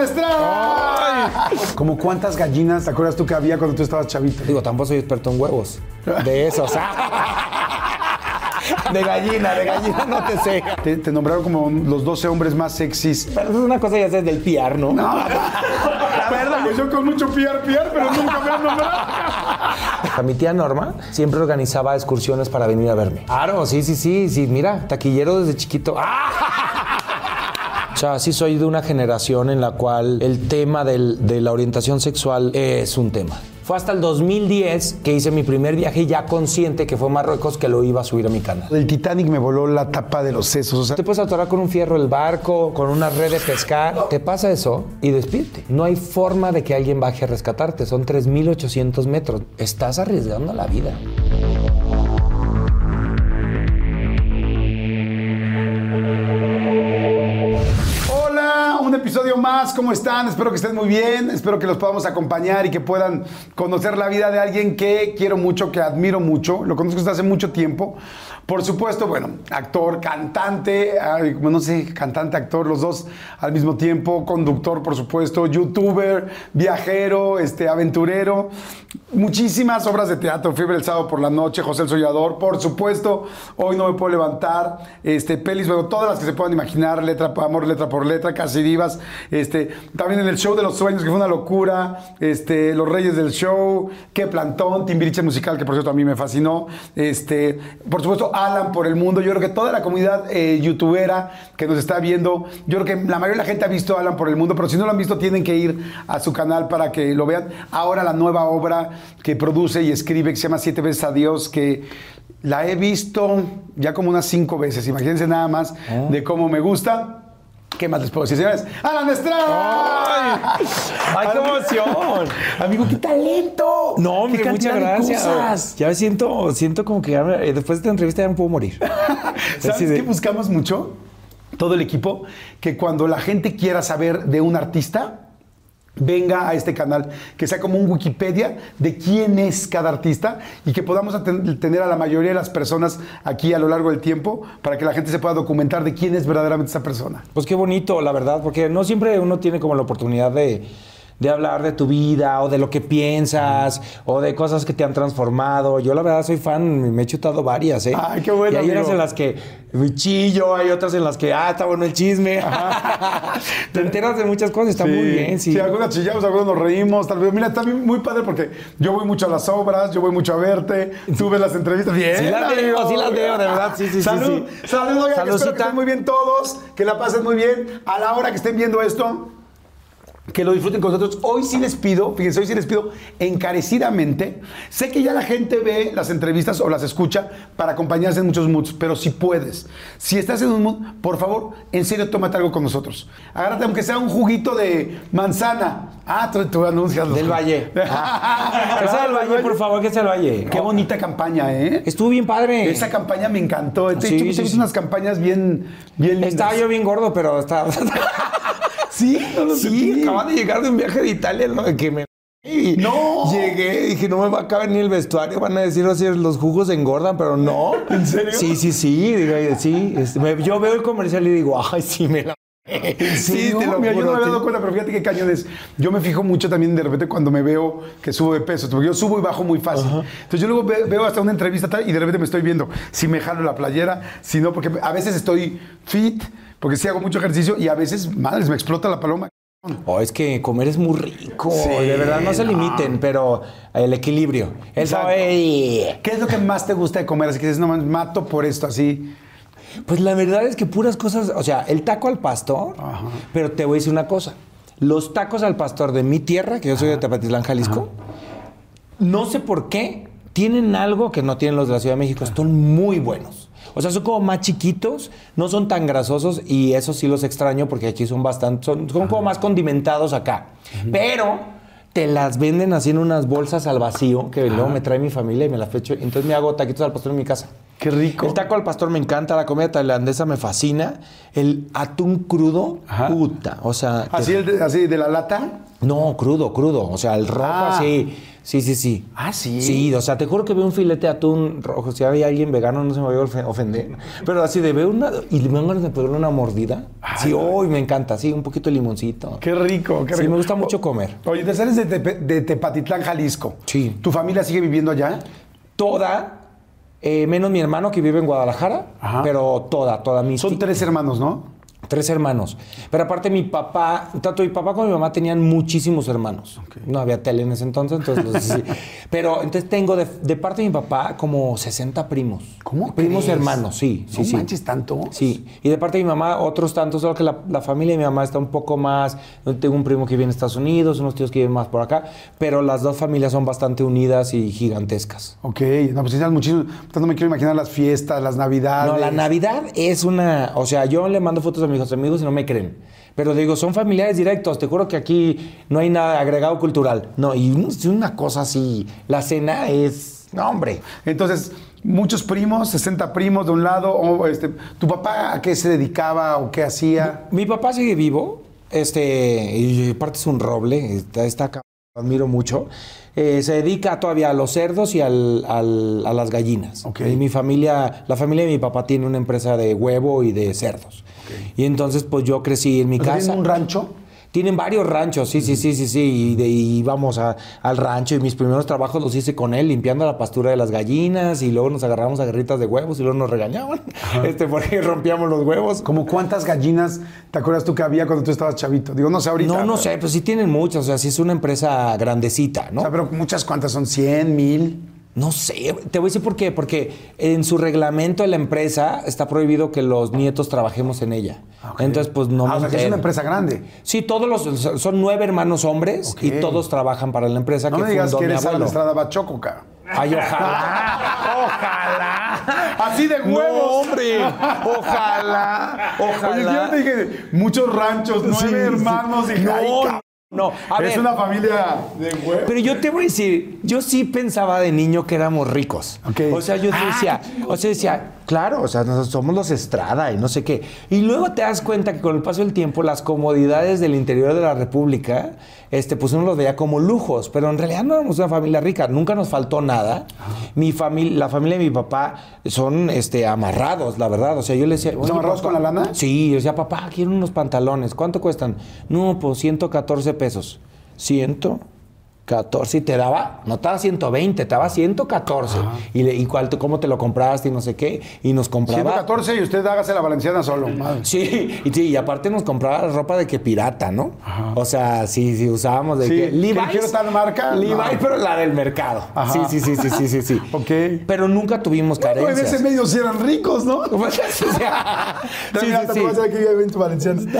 ¡Alan Estrada! ¿Como cuántas gallinas te acuerdas tú que había cuando tú estabas chavito? Digo, tampoco soy experto en huevos. De eso, o sea. De gallina, de gallina no te sé. Te, te nombraron como los 12 hombres más sexys. Pero eso es una cosa ya sabes del PR, ¿no? No, verdad. Pues yo con mucho PR, PR, pero nunca me han nombrado. A mi tía Norma siempre organizaba excursiones para venir a verme. Claro, sí, sí, sí, sí. Mira, taquillero desde chiquito. O sea, sí soy de una generación en la cual el tema del- de la orientación sexual es un tema. Fue hasta el 2010 que hice mi primer viaje ya consciente que fue a Marruecos que lo iba a subir a mi canal. El Titanic me voló la tapa de los sesos. O sea, Te puedes atorar con un fierro el barco, con una red de pescar. Te pasa eso y despídete. No hay forma de que alguien baje a rescatarte. Son 3.800 metros. Estás arriesgando la vida. Más. ¿Cómo están? Espero que estén muy bien. Espero que los podamos acompañar y que puedan conocer la vida de alguien que quiero mucho, que admiro mucho. Lo conozco desde hace mucho tiempo. Por supuesto, bueno, actor, cantante, no sé, cantante, actor, los dos al mismo tiempo, conductor, por supuesto, youtuber, viajero, este, aventurero, muchísimas obras de teatro, Fiebre el sábado por la noche, José el Sollador, por supuesto, hoy no me puedo levantar, este, pelis, bueno, todas las que se puedan imaginar, letra por amor, letra por letra, casi divas, este, también en el show de los sueños, que fue una locura, este, Los Reyes del Show, Qué Plantón, Timbiriche Musical, que por cierto a mí me fascinó, este, por supuesto, Alan por el mundo, yo creo que toda la comunidad eh, youtubera que nos está viendo, yo creo que la mayoría de la gente ha visto Alan por el mundo, pero si no lo han visto tienen que ir a su canal para que lo vean. Ahora la nueva obra que produce y escribe, que se llama Siete veces a Dios, que la he visto ya como unas cinco veces, imagínense nada más de cómo me gusta. ¿Qué más les puedo decir, señores? ¡Alan Estrada! ¡Ay, qué emoción! Amigo, qué talento. No, Qué hombre, muchas gracias. cosas. Ya siento, siento como que ya me- eh, después de esta entrevista ya me puedo morir. ¿Sabes de- qué buscamos mucho? Todo el equipo, que cuando la gente quiera saber de un artista, venga a este canal, que sea como un Wikipedia de quién es cada artista y que podamos tener a la mayoría de las personas aquí a lo largo del tiempo para que la gente se pueda documentar de quién es verdaderamente esa persona. Pues qué bonito, la verdad, porque no siempre uno tiene como la oportunidad de, de hablar de tu vida o de lo que piensas o de cosas que te han transformado. Yo la verdad soy fan, me he chutado varias, ¿eh? Ay, qué bueno, Y hay unas amigo. en las que me chillo, hay otras en las que, ah, está bueno el chisme. te enteras de muchas cosas, está muy bien, sí. algunas chillamos, algunos nos reímos. Tal vez, mira, está muy padre porque yo voy mucho a las obras, yo voy mucho a verte, tú ves las entrevistas. Bien, Sí las veo, sí las veo, de verdad, sí, sí, sí, Salud, sí. salud, oigan, espero que estén muy bien todos, que la pasen muy bien. A la hora que estén viendo esto, que lo disfruten con nosotros. Hoy sí les pido, fíjense, hoy sí les pido encarecidamente. Sé que ya la gente ve las entrevistas o las escucha para acompañarse en muchos moods, pero si puedes, si estás en un mood, por favor, en serio, tómate algo con nosotros. Agárrate, aunque sea un juguito de manzana. Ah, tú, tú anuncias. los- Del Valle. Ah, que sea del Valle, por favor, que sea del Valle. Qué bonita campaña, ¿eh? Estuvo bien padre. Esa campaña me encantó. Te Sí, sí. unas campañas bien, bien lindas. Estaba yo bien gordo, pero estaba. Sí, no lo Sí, acababa de llegar de un viaje de Italia, ¿no? Que me. y No. Llegué y dije, no me va a caber ni el vestuario. Van a decir así, los jugos engordan, pero no. ¿En serio? Sí, sí, sí. Digo, sí. este, me- yo veo el comercial y digo, ay, sí, me la. Sí, te lo Mira, yo no me había dado cuenta, pero fíjate qué cañones. Yo me fijo mucho también de repente cuando me veo que subo de peso, porque yo subo y bajo muy fácil. Entonces yo luego ve- veo hasta una entrevista tal, y de repente me estoy viendo si me jalo la playera, si no, porque a veces estoy fit, porque sí hago mucho ejercicio y a veces, madres, me explota la paloma. Oh, es que comer es muy rico. Sí, de verdad, no se no. limiten, pero el equilibrio. Saber- ¿Qué es lo que más te gusta de comer? Así que dices, no, man, mato por esto, así. Pues la verdad es que puras cosas, o sea, el taco al pastor, pero te voy a decir una cosa. Los tacos al pastor de mi tierra, que yo soy de Tepatitlán, Jalisco, no sé por qué, tienen algo que no tienen los de la Ciudad de México. Son muy buenos. O sea, son como más chiquitos, no son tan grasosos y eso sí los extraño porque aquí son bastante, son, son como más condimentados acá. Pero te las venden así en unas bolsas al vacío que luego me trae mi familia y me las fecho. Entonces me hago taquitos al pastor en mi casa. Qué rico. El taco al pastor me encanta, la comida tailandesa me fascina. El atún crudo, Ajá. puta. O sea, Así, el de, así de la lata. no, crudo, crudo. O sea, el rojo Ah. así. Sí, sí, sí. Ah, ¿sí? Sí, o sea, te juro que veo un filete de atún rojo. Si había alguien vegano, no se me voy a ofe- ofender. Pero así de veo una. Y me de poner una mordida. sí, hoy me encanta. Sí, un poquito de limoncito. Qué rico, qué Sí, rico. me gusta mucho comer. Oye, te sales de, de Tepatitlán, Jalisco. Sí. ¿Tu familia sigue viviendo allá? Toda, eh, menos mi hermano que vive en Guadalajara, Ajá. pero toda, toda mi Son tres hermanos, ¿no? Tres hermanos. Pero aparte mi papá, tanto mi papá como mi mamá tenían muchísimos hermanos. No había tele en ese entonces, entonces. Pero entonces tengo de, de parte de mi papá como 60 primos. ¿Cómo Primos crees? hermanos, sí, sí, No sí. manches tanto. Sí, y de parte de mi mamá otros tantos, solo que la, la familia de mi mamá está un poco más, tengo un primo que vive en Estados Unidos, unos tíos que viven más por acá, pero las dos familias son bastante unidas y gigantescas. Ok, no, pues tienes muchísimo. Entonces no me quiero imaginar las fiestas, las navidades. No, la Navidad es una. O sea, yo le mando fotos a mis amigos y no me creen. Pero digo, son familiares directos. Te juro que aquí no hay nada agregado cultural. No, y una cosa así. La cena es. No, hombre. Entonces, muchos primos, 60 primos de un lado. o, este, ¿Tu papá a qué se dedicaba o qué hacía? Mi papá sigue vivo. Este. Y aparte es un roble. Está, está acá. Admiro mucho. Eh, se dedica todavía a los cerdos y al- al- a las gallinas. Y mi familia, la familia de mi papá tiene una empresa de huevo y de cerdos. Y entonces, pues yo crecí en mi casa. ¿Tienen un rancho? Tienen varios ranchos, sí, sí, sí, sí, sí. Y de ahí íbamos a- al rancho y mis primeros trabajos los hice con él, limpiando la pastura de las gallinas y luego nos agarramos a garritas de huevos y luego nos regañaban este, porque rompíamos los huevos. ¿Como cuántas gallinas te acuerdas tú que había cuando tú estabas chavito? Digo, no sé ahorita. No, no sé, pues sí tienen muchas, o sea, sí es una empresa grandecita, ¿no? O sea, pero muchas cuántas son, 100, 1000. No sé, te voy a decir por qué. Porque en su reglamento de la empresa está prohibido que los nietos trabajemos en ella. Entonces, pues no Ah, me o sea, que es una empresa grande. Sí, todos los son nueve hermanos hombres y todos trabajan para la empresa No que me digas que eres. Estrada Bachoco, cabrón. Ay, ojalá. ojalá. Así de huevos. No, hombre. Ojalá. Ojalá. Oye, yo te dije, muchos ranchos, nueve Sí, sí. hermanos y No. No. A es ver, una familia de huevos. Pero yo te voy a decir, yo sí pensaba de niño que éramos ricos. Ok. O sea, yo decía, o sea, decía, claro, o sea, nosotros somos los Estrada y no sé qué. Y luego te das cuenta que con el paso del tiempo las comodidades del interior de la República, este, pues uno los veía como lujos, pero en realidad no éramos una familia rica, nunca nos faltó nada. Mi familia, la familia de mi papá son este, amarrados, la verdad. O sea, yo le decía. "Oye, amarrados papá". con la lana? Sí, yo decía, papá, quiero unos pantalones. ¿Cuánto cuestan? No, pues 114 pesos. ¿114? Y te daba, no te daba 120, te daba 114. Y, le, y cuál, cómo te lo compraste y no sé qué. Y nos compraba. 114 y usted hágase la valenciana solo. madre. Sí, y sí, y aparte nos compraba ropa de que pirata, ¿no? O sea, sí, sí, usábamos de Sí, que ¿que Levi's. quiero tal marca? Levi's, No. pero la del mercado. Ajá. Sí, sí, sí, sí, sí, sí, sí. Ok. Pero nunca tuvimos en carencias. ese medio sí eran ricos, ¿no? Sea, sí, sí, sí. en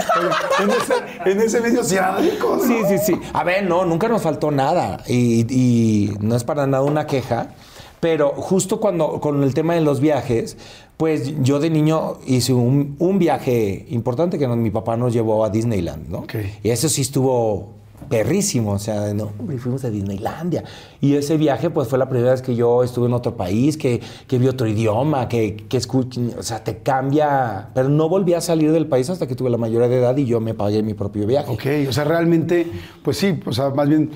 En ese, en ese medio sí eran ricos, ¿no? Sí, sí, sí. A ver, no, nunca nos faltó nada. Y, y no es para nada una queja. Pero justo cuando, con el tema de los viajes, pues yo de niño hice un, un viaje importante que mi papá nos llevó a Disneyland, ¿no? Y eso sí estuvo perrísimo, o sea, no, hombre, fuimos a Disneylandia. Y ese viaje, pues fue la primera vez que yo estuve en otro país, que, que vi otro idioma, que, que escuché, o sea, te cambia. Pero no volví a salir del país hasta que tuve la mayoría de edad y yo me pagué mi propio viaje. Ok, o sea, realmente, pues sí, o sea, más bien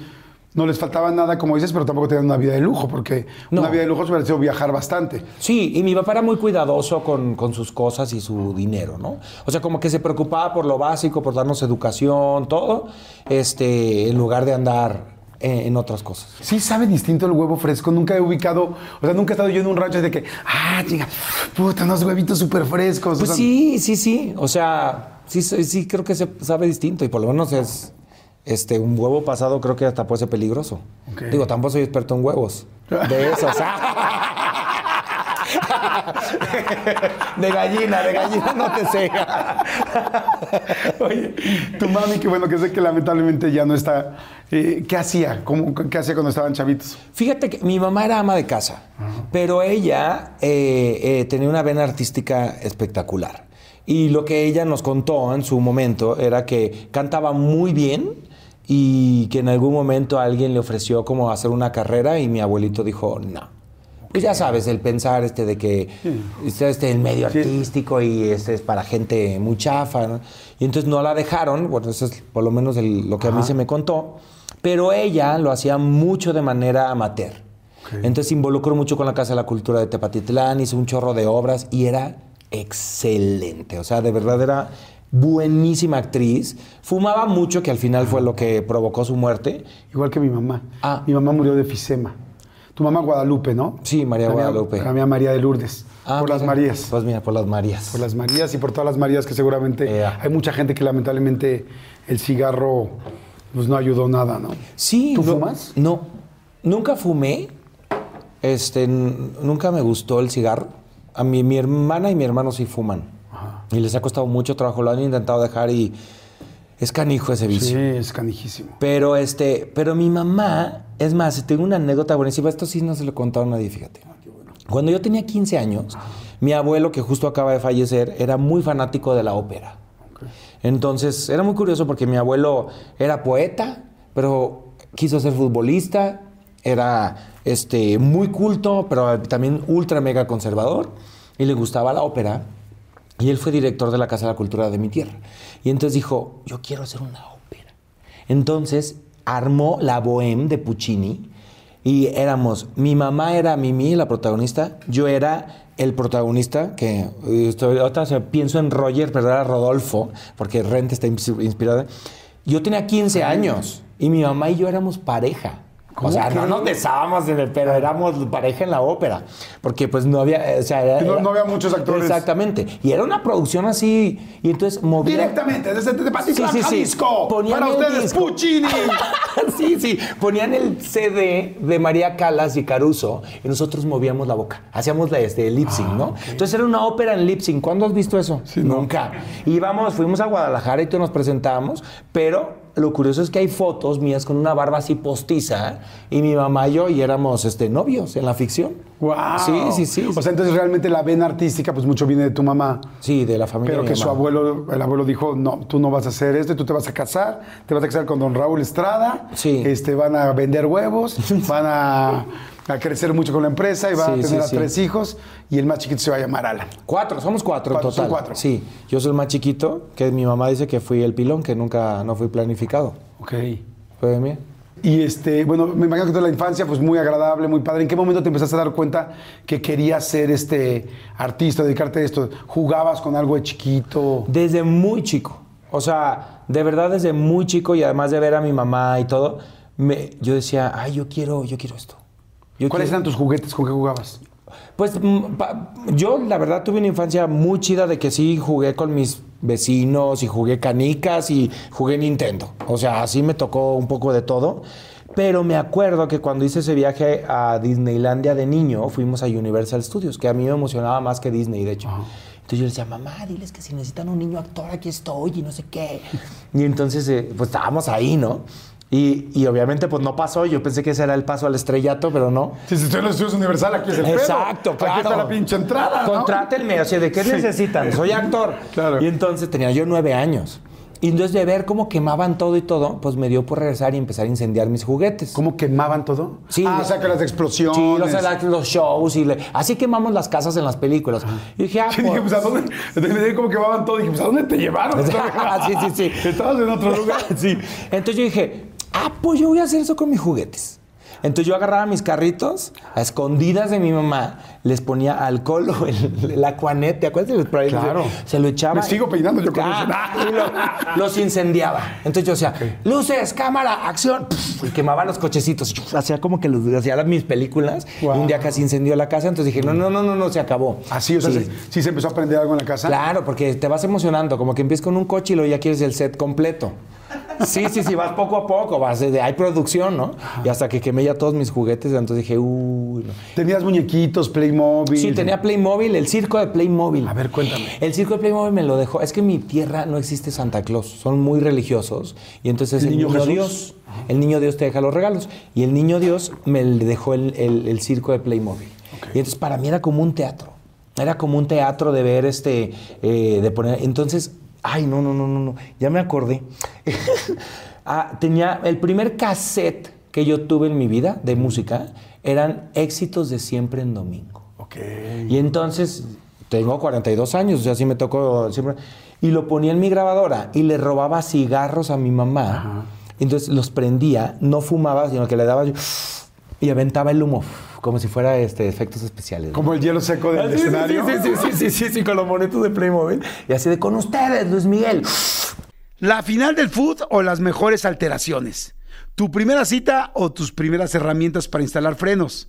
no les faltaba nada, como dices, pero tampoco tenían una vida de lujo, porque No. una vida de lujo se sido viajar bastante. Sí, y mi papá era muy cuidadoso con, con sus cosas y su dinero, ¿no? O sea, como que se preocupaba por lo básico, por darnos educación, todo, este, en lugar de andar eh, en otras cosas. Sí sabe distinto el huevo fresco. Nunca he ubicado, o sea, nunca he estado yo en un rancho de que, ah, chica, puta, unos huevitos súper frescos. Pues o sea, sí, sí, sí. O sea, sí sí creo que se sabe distinto y por lo menos es este un huevo pasado creo que hasta puede ser peligroso. Digo, tampoco soy experto en huevos. De esos. de gallina, de gallina no te sé. Oye, tu mami, que bueno, que sé que lamentablemente ya no está. eh, ¿Qué hacía? ¿Cómo, ¿Qué hacía cuando estaban chavitos? Fíjate que mi mamá era ama de casa, pero ella eh, eh, tenía una vena artística espectacular. Y lo que ella nos contó en su momento era que cantaba muy bien y que en algún momento alguien le ofreció como hacer una carrera y mi abuelito dijo no. Pues ya sabes, el pensar este de que este, este, el medio artístico y este es para gente muy chafa, ¿no? Y entonces no la dejaron, bueno, eso es por lo menos el- lo que a mí se me contó, pero ella lo hacía mucho de manera amateur. Entonces se involucró mucho con la Casa de la Cultura de Tepatitlán, hizo un chorro de obras y era excelente. O sea, de verdad era buenísima actriz. Fumaba mucho, que al final fue lo que provocó su muerte. Igual que mi mamá. Ah. Mi mamá murió de efisema. Tu mamá Guadalupe, ¿no? Sí, María La mía- Guadalupe. La mía María de Lourdes. Ah, por las. Marías. Pues mira, por las Marías. Por las Marías y por todas las Marías que seguramente hay mucha gente que lamentablemente el cigarro pues no ayudó nada, ¿no? Sí. ¿Tú no- fumas? No. Nunca fumé. Este, nunca me gustó el cigarro. A mí, mi hermana y mi hermano sí fuman. Y les ha costado mucho trabajo. Lo han intentado dejar y es canijo ese vicio. Sí, es canijísimo. Pero este, pero mi mamá, es más, tengo una anécdota buenísima. Esto sí no se lo he contado a nadie, fíjate. Cuando yo tenía 15 años, mi abuelo, que justo acaba de fallecer, era muy fanático de la ópera. Entonces, era muy curioso porque mi abuelo era poeta, pero quiso ser futbolista, era este, muy culto, pero también ultra mega conservador, y le gustaba la ópera. Y él fue director de la Casa de la Cultura de mi tierra. Y entonces dijo, yo quiero hacer una ópera. Entonces armó la Bohème de Puccini y éramos, mi mamá era Mimi, la protagonista, yo era el protagonista, que eh, estoy, se- pienso en Roger, pero era Rodolfo, porque Rente está ins- inspirada. Yo tenía 15 años y mi mamá y yo éramos pareja. O ¿Cómo sea, que? no nos besábamos en el pero éramos pareja en la ópera. Porque pues no había, o sea, era- no- no había muchos actores. Exactamente. Y era una producción así. Y entonces movía. Directamente, desde Tepatitlán, Sí, sí, sí. Jalisco. Ponían Para ustedes, disco. Puccini. sí, sí. Ponían el CD de María Calas y Caruso y nosotros movíamos la boca. Hacíamos la, este, el lip sync, ¿no? Entonces era una ópera en lip sync. ¿Cuándo has visto eso? no. Nunca. Íbamos, fuimos a Guadalajara y todos nos presentamos, pero lo curioso es que hay fotos mías con una barba así postiza y mi mamá y yo y éramos este, novios en la ficción. Wow. Sí, sí, sí. O sea, entonces realmente la vena artística, pues mucho viene de tu mamá. sí, de la familia. Pero de que su abuelo, el abuelo dijo, no, tú no vas a hacer esto, tú te vas a casar, te vas a casar con don Raúl Estrada, Sí. este, van a vender huevos, van a, a crecer mucho con la empresa y van a tener sí, a sí. tres hijos y el más chiquito se va a llamar Alan. Cuatro, somos cuatro, Cuatro, en total. cuatro. Sí, yo soy el más chiquito, que mi mamá dice que fui el pilón, que nunca no fui planificado. Ok. Fue de mí. Y este, bueno, me imagino que toda la infancia, pues muy agradable, muy padre. ¿En qué momento te empezaste a dar cuenta que querías ser este artista, dedicarte a esto? ¿Jugabas con algo de chiquito? Desde muy chico. O sea, de verdad desde muy chico y además de ver a mi mamá y todo, me- yo decía, ay, yo quiero, yo quiero esto. Yo ¿Cuáles eran tus juguetes? ¿Con qué jugabas? Pues mm, yo la verdad tuve una infancia muy chida de que sí jugué con mis vecinos y jugué canicas y jugué Nintendo. O sea, así me tocó un poco de todo. Pero me acuerdo que cuando hice ese viaje a Disneylandia de niño, fuimos a Universal Studios, que a mí me emocionaba más que Disney, de hecho. Entonces yo le decía, mamá, diles que si necesitan un niño actor, aquí estoy y no sé qué. Y entonces, eh, pues estábamos ahí, ¿no? Y, y obviamente, pues no pasó. Yo pensé que ese era el paso al estrellato, pero no. Si estoy en los estudios Universal, aquí es el pedo. Exacto, claro. Aquí está la pinche entrada, ¿no? Contrátenme, o sea, ¿de qué Sí. necesitan? Soy actor. Claro. Y entonces tenía yo nueve años. Y entonces de ver cómo quemaban todo y todo, pues me dio por regresar y empezar a incendiar mis juguetes. ¿Cómo quemaban todo? Sí. Ah, o sea, que las explosiones. Sí, los, los shows y le- así quemamos las casas en las películas. Y dije, ah, Sí, dije, pues, ¿a dónde? Me dije cómo quemaban todo. Dije, pues, ¿a dónde te llevaron? sí, sí, sí. Estabas en otro lugar. Sí. Entonces yo dije, ah, pues yo voy a hacer eso con mis juguetes. Entonces yo agarraba mis carritos a escondidas de mi mamá, les ponía alcohol o el, el Aquanet, ¿te acuerdas? Claro. Se lo echaba. Me sigo peinando yo con Ah, eso. lo- los incendiaba. Entonces yo decía, luces, cámara, acción. Pff, y quemaba los cochecitos. Hacía como que los hacía las- mis películas. Wow. Y un día casi incendió la casa. Entonces dije, no, no, no, no, no, se acabó. Así, o sea, Sí. sí. sí se empezó a aprender algo en la casa. Claro, porque te vas emocionando, como que empiezas con un coche y luego ya quieres el set completo. Sí, sí, sí, vas poco a poco, vas de, hay producción, ¿no? Y hasta que quemé ya todos mis juguetes, entonces dije, uy, no. Tenías muñequitos, Playmobil. Sí, tenía Playmobil, el circo de Playmobil. A ver, cuéntame. El circo de Playmobil me lo dejó. Es que en mi tierra no existe Santa Claus, son muy religiosos. Y entonces ¿El el, niño? Dios, el niño Dios te deja los regalos. Y el niño Dios me dejó el, el- el circo de Playmobil. Y entonces para mí era como un teatro. Era como un teatro de ver este, eh, de poner. Entonces, ay, no, no, no, no, no. Ya me acordé. Ah, tenía el primer cassette que yo tuve en mi vida de música eran éxitos de siempre en domingo. Ok. Y entonces, tengo 42 años, o sea, sí me tocó siempre. Y lo ponía en mi grabadora y le robaba cigarros a mi mamá. Entonces los prendía, no fumaba, sino que le daba y aventaba el humo, como si fuera este, efectos especiales. ¿no? Como el hielo seco del Ah, sí, sí, escenario. Sí, sí, sí, sí, sí, sí, con los monetos de Playmobil. Y así de con ustedes, Luis Miguel. La final del food o las mejores alteraciones. Tu primera cita o tus primeras herramientas para instalar frenos.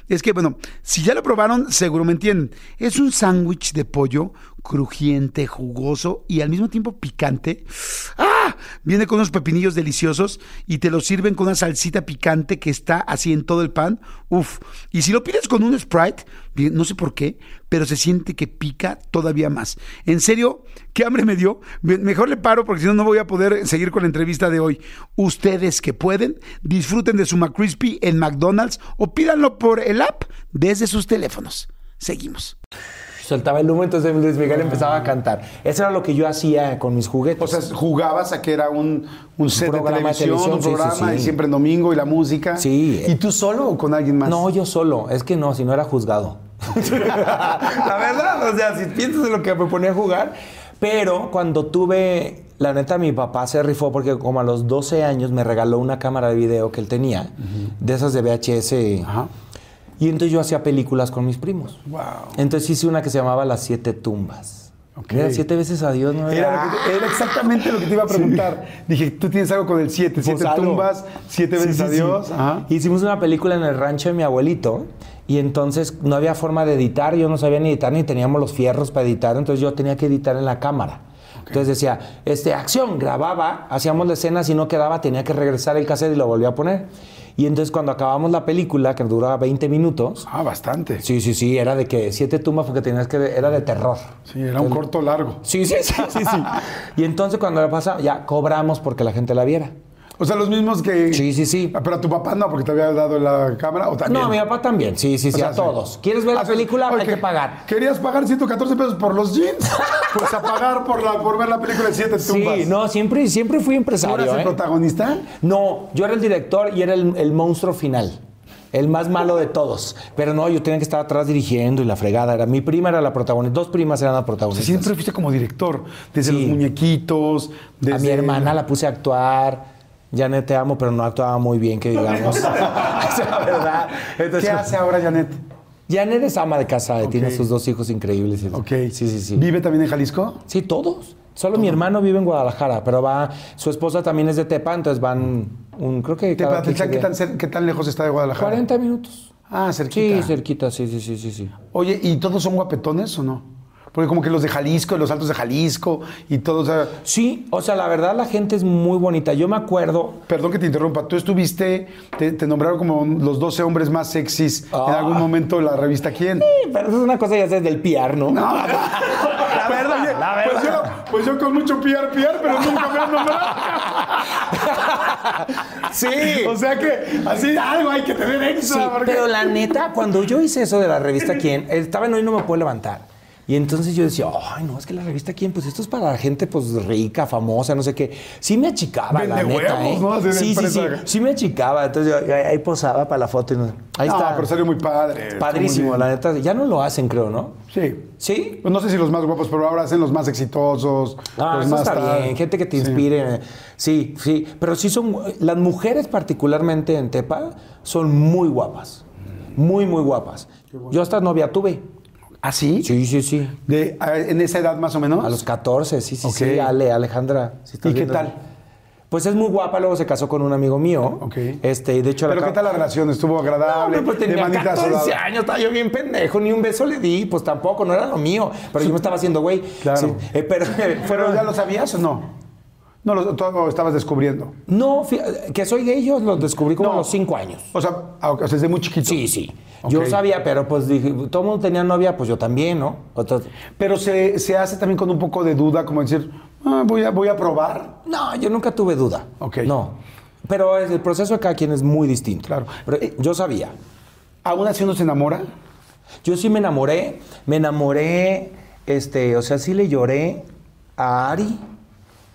Es que, bueno, si ya lo probaron, seguro me entienden. Es un sándwich de pollo crujiente, jugoso y al mismo tiempo picante. ¡Ah! Viene con unos pepinillos deliciosos y te lo sirven con una salsita picante que está así en todo el pan. Uf. Y si lo pides con un Sprite, no sé por qué, pero se siente que pica todavía más. En serio, qué hambre me dio. Me- Mejor le paro porque si no, no voy a poder seguir con la entrevista de hoy. Ustedes que pueden, disfruten de su McCrispy en McDonald's o pídanlo por el app desde sus teléfonos. Seguimos. Soltaba el humo, entonces Luis Miguel empezaba a cantar. Eso era lo que yo hacía con mis juguetes. O sea, jugabas a que era un, un set de programa de televisión, televisión, un sí, sí, programa, sí. y siempre en domingo y la música. Sí. ¿Y tú solo o con alguien más? No, yo solo. Es que no, si no era juzgado. la verdad, o sea, si piensas en lo que me ponía a jugar. Pero cuando tuve, la neta, mi papá se rifó porque como a los 12 años me regaló una cámara de video que él tenía, de esas de VHS. Ajá. Y entonces yo hacía películas con mis primos. Wow. Entonces hice una que se llamaba Las Siete Tumbas. Ok. Era siete veces a Dios, ¿no? Era, te- era exactamente lo que te iba a preguntar. Dije, tú tienes algo con el siete, siete Pues algo. tumbas, siete veces sí, a sí. Dios. Ajá. Hicimos una película en el rancho de mi abuelito y entonces no había forma de editar, yo no sabía ni editar ni teníamos los fierros para editar, entonces yo tenía que editar en la cámara. Entonces decía, este, acción, grababa, hacíamos la escena, si no quedaba tenía que regresar el cassette y lo volvía a poner. Y entonces cuando acabamos la película, que duraba 20 minutos, Ah, bastante. sí, sí, sí, era de que siete tumbas porque tenías que, era de terror. Sí, era un corto largo. Sí, sí, sí, sí, sí. Y entonces cuando la pasa, ya cobramos porque la gente la viera. O sea, los mismos que. Sí, sí, sí. Ah, Pero a tu papá no, porque te había dado la cámara. ¿O también? No, mi papá también, sí, sí, O sí, sea, a todos. ¿Quieres ver la Ah, sí. película? Hay que pagar. ¿Querías pagar 114 pesos por los jeans? Pues a pagar por, la, por ver la película de Siete Tumbas. Sí, no, siempre, siempre fui ¿Tú empresario. eras el ¿eh? protagonista? No, yo era el director y era el, el monstruo final. El más malo de todos. Pero no, yo tenía que estar atrás dirigiendo y la fregada. Era, mi prima era la protagonista. Dos primas eran las O sea, protagonistas. siempre fuiste como director. Desde Sí. los muñequitos. Desde A mi hermana la puse a actuar. Janet, te amo, pero no actuaba muy bien, que digamos. sea, ¿verdad? Entonces, ¿Qué hace ahora Janet? Janet es ama de casa, Ok. tiene sus dos hijos increíbles. Ok. Sí, sí, sí. ¿Vive también en Jalisco? Sí, todos. Solo mi hermano vive en Guadalajara, pero va, su esposa también es de Tepa, entonces van, un, creo que Tepa, 15 ¿qué, tan, qué lejos está de Guadalajara? 40 minutos. Ah, cerquita. Sí, cerquita, sí, sí, sí, sí, sí. Oye, ¿y todos son guapetones o no? Porque como que los de Jalisco, los altos de Jalisco y todos... o sea, Sí, o sea, la verdad la gente es muy bonita. Yo me acuerdo, Perdón que te interrumpa, tú estuviste, te, te nombraron como los 12 hombres más sexys en Ah. algún momento en la revista ¿Quién? pero eso es una cosa ya sabes del PR, ¿no? No, Perdón, oye, la pues, yo, pues yo con mucho PR, PR, pero nunca me han nombrado. sí. O sea que así algo hay que tener extra. Sí, porque- pero la neta, cuando yo hice eso de la revista Quién, estaba en Hoy No Me Puedo Levantar. Y entonces yo decía, ay, no, es que la revista Quién, pues esto es para gente pues rica, famosa, no sé qué. Sí me achicaba, la neta, huevos, ¿eh? ¿no? Así de sí, sí, sí, sí me achicaba. Entonces yo ahí posaba para la foto y no- ahí no, está. pero salió muy padre. Padrísimo, la neta. Ya no lo hacen, creo, ¿no? Sí. ¿Sí? Pues no sé si los más guapos, pero ahora hacen los más exitosos. Ah, los eso más está tal. bien, gente que te inspire. Sí, sí, pero sí son, las mujeres particularmente en Tepa son muy guapas, muy, muy guapas. Yo hasta novia tuve. ¿Ah, sí? Sí, sí, sí. De, en esa edad más o menos. A los 14, sí, sí, sí. Ale, Alejandra. si ¿Y qué tal? Pues es muy guapa, luego se casó con un amigo mío. Ok. Este, y de hecho la ¿Pero qué tal la relación? ¿Estuvo No, agradable? hombre, pues de tenía manita 14 sudada? años, estaba yo bien pendejo, ni un beso le di, pues tampoco, no era lo mío. Pero yo me estaba haciendo güey. Claro. Sí, eh, pero, ¿Pero ya lo sabías o no? No, lo, todo lo estabas descubriendo. No, que soy gay, yo lo descubrí como No. a los 5 años. O sea, ah, o sea, desde muy chiquito. Sí, sí. Yo sabía, pero pues dije, todo el mundo tenía novia, pues yo también, ¿no? Otro- Pero se, se hace también con un poco de duda, como decir, ah, voy, a, voy a probar. No, yo nunca tuve duda. Ok. No. Pero el proceso de cada quien es muy distinto. Claro. Pero eh, yo sabía. ¿Aún así uno se enamora? Yo sí me enamoré, me enamoré, este, o sea, sí le lloré a Ari,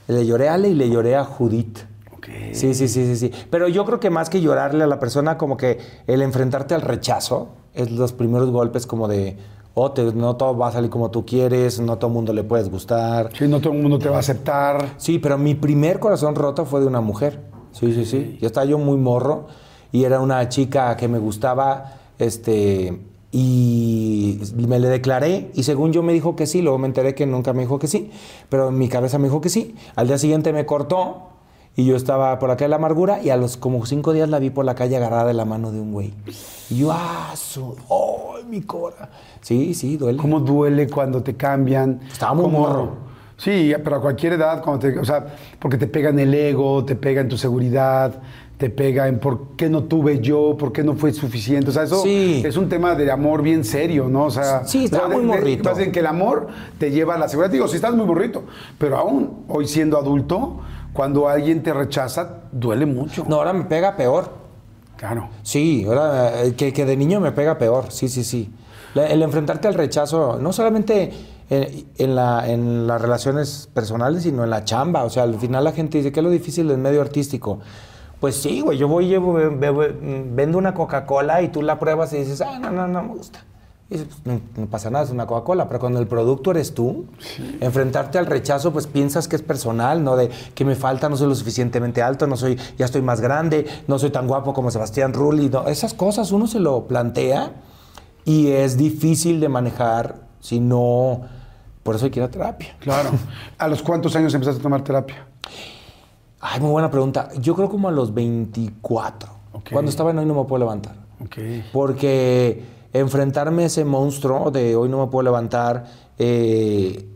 le lloré a Ale y le lloré a Judith. Sí, sí, sí, sí, sí. Pero yo creo que más que llorarle a la persona, como que el enfrentarte al rechazo es los primeros golpes como de, oh, te- no todo va a salir como tú quieres, no todo el mundo le puedes gustar. Sí, no todo el mundo te va a aceptar. Sí, pero mi primer corazón roto fue de una mujer. Sí, sí, sí. Yo estaba yo muy morro y era una chica que me gustaba, este, y me le declaré y según yo me dijo que sí, luego me enteré que nunca me dijo que sí, pero en mi cabeza me dijo que sí. Al día siguiente me cortó y yo estaba por acá de la amargura y a los como cinco días la vi por la calle agarrada de la mano de un güey. Y yo, ah, su, oh, mi cora. Sí, sí, duele. ¿Cómo duele cuando te cambian? Estaba muy ¿Cómo- morro. Sí, pero a cualquier edad, cuando te, o sea, porque te pega en el ego, te pega en tu seguridad, te pega en por qué no tuve yo, por qué no fue suficiente. O sea, eso Sí. es un tema de amor bien serio, ¿no? O sea, Sí, estaba o sea, muy de- de- morrito. más bien que el amor te lleva a la seguridad. Digo, si estás muy morrito, pero aún hoy siendo adulto, cuando alguien te rechaza, duele mucho. No, ahora me pega peor. Claro. Sí, ahora eh, que, que de niño me pega peor, sí, sí, sí. La- el enfrentarte al rechazo, no solamente en, en la- en las relaciones personales, sino en la chamba. O sea, al final la gente dice que es lo difícil del medio artístico. Pues sí, güey, yo voy, llevo, ve- ve- vendo una Coca-Cola y tú la pruebas y dices, ah, no, no, no me gusta. Y dices, pues, no, no pasa nada, es una Coca-Cola, pero cuando el producto eres tú, enfrentarte al rechazo, pues piensas que es personal, ¿no? De que me falta, no soy lo suficientemente alto, no soy, ya estoy más grande, no soy tan guapo como Sebastián Rulli, no, esas cosas uno se lo plantea y es difícil de manejar si no, por eso hay que ir a terapia. Claro. ¿A los cuántos años empezaste a tomar terapia? Ay, muy buena pregunta. Yo creo como a los 24, Ok. cuando estaba en Hoy No Me Puedo Levantar. Porque enfrentarme a ese monstruo de hoy no me puedo levantar eh,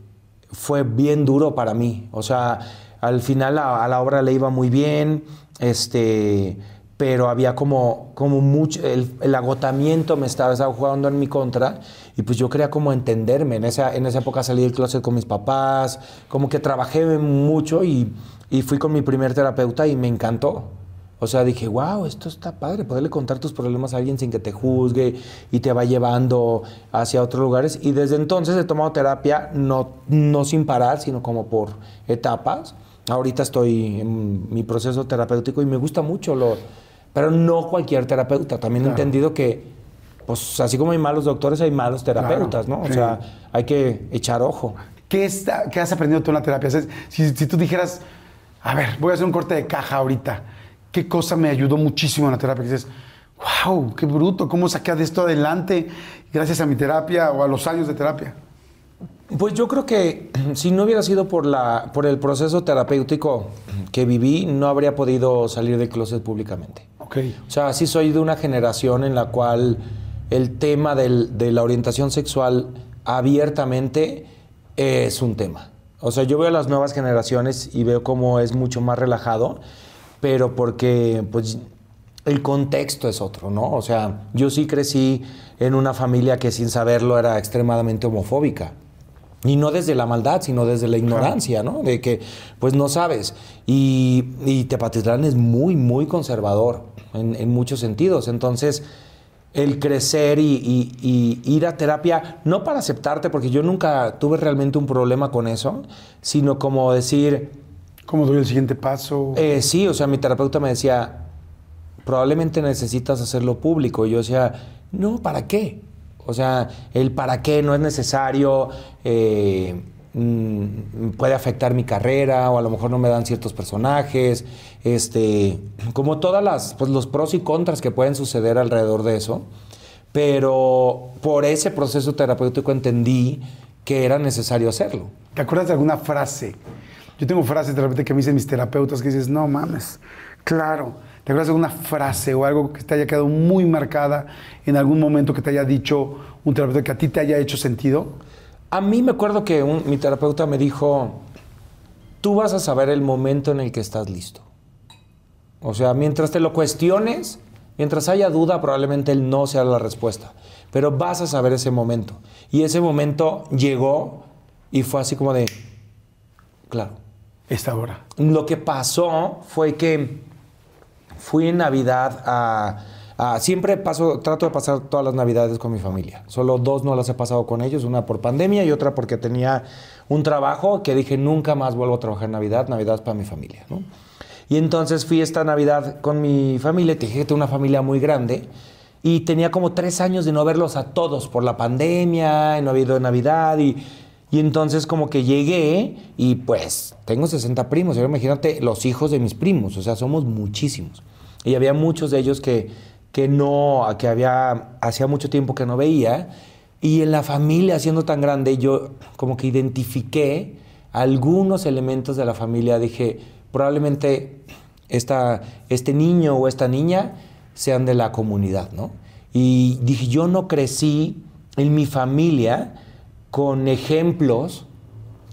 fue bien duro para mí. O sea, al final a, a la obra le iba muy bien, este, pero había como, como mucho, el, el agotamiento me estaba, estaba jugando en mi contra y pues yo quería como entenderme. En esa, en esa época salí del closet con mis papás, como que trabajé mucho y, y fui con mi primer terapeuta y me encantó. O sea, dije, wow, esto está padre, poderle contar tus problemas a alguien sin que te juzgue y te va llevando hacia otros lugares. Y desde entonces he tomado terapia, no, no sin parar, sino como por etapas. Ahorita estoy en mi proceso terapéutico y me gusta mucho, lo, pero no cualquier terapeuta. También he entendido que, pues así como hay malos doctores, hay malos terapeutas, Claro, ¿no? O sí. sea, hay que echar ojo. ¿Qué, está, ¿Qué has aprendido tú en la terapia? Si, si tú dijeras, a ver, voy a hacer un corte de caja ahorita, ¿qué cosa me ayudó muchísimo en la terapia? Que dices, wow, qué bruto, ¿cómo saqué de esto adelante gracias a mi terapia o a los años de terapia? Pues yo creo que si no hubiera sido por, la, por el proceso terapéutico que viví, no habría podido salir del closet públicamente. Ok. O sea, sí soy de una generación en la cual el tema del- de la orientación sexual abiertamente es un tema. O sea, yo veo a las nuevas generaciones y veo cómo es mucho más relajado, pero porque pues el contexto es otro, ¿no? O sea, yo sí crecí en una familia que sin saberlo era extremadamente homofóbica. Y no desde la maldad, sino desde la ignorancia, ¿no? De que, pues no sabes. Y, y Tepatitlán es muy, muy conservador en, en muchos sentidos. Entonces, el crecer y, y- y ir a terapia, no para aceptarte, porque yo nunca tuve realmente un problema con eso, sino como decir, ¿Cómo doy el siguiente paso? eh, sí, o sea, mi terapeuta me decía, probablemente necesitas hacerlo público. Y yo decía, no, ¿para qué? O sea, el para qué no es necesario, eh, mm, puede afectar mi carrera, o a lo mejor no me dan ciertos personajes, este, como todas las, pues los pros y contras que pueden suceder alrededor de eso. Pero por ese proceso terapéutico entendí que era necesario hacerlo. ¿Te acuerdas de alguna frase? Yo tengo frases de repente que me dicen mis terapeutas que dices, no mames, claro. ¿Te acuerdas de alguna frase o algo que te haya quedado muy marcada en algún momento que te haya dicho un terapeuta que a ti te haya hecho sentido? A mí me acuerdo que un- mi terapeuta me dijo, tú vas a saber el momento en el que estás listo. O sea, mientras te lo cuestiones, mientras haya duda, probablemente el no sea la respuesta. Pero vas a saber ese momento. Y ese momento llegó y fue así como de, claro. Esta hora. Lo que pasó fue que fui en Navidad a, a- siempre paso, trato de pasar todas las Navidades con mi familia. Solo dos no las he pasado con ellos, una por pandemia y otra porque tenía un trabajo que dije nunca más vuelvo a trabajar en Navidad, Navidad es para mi familia. Y entonces fui esta Navidad con mi familia, te dije que tengo una familia muy grande y tenía como tres años de no verlos a todos por la pandemia, y no había ido Navidad y, y entonces como que llegué y pues tengo 60 primos, ahora imagínate los hijos de mis primos, o sea, somos muchísimos. Y había muchos de ellos que, que no, que había, hacía mucho tiempo que no veía. Y en la familia, siendo tan grande, yo como que identifiqué algunos elementos de la familia. Dije, probablemente esta, este niño o esta niña sean de la comunidad, ¿no? Y dije, yo no crecí en mi familia con ejemplos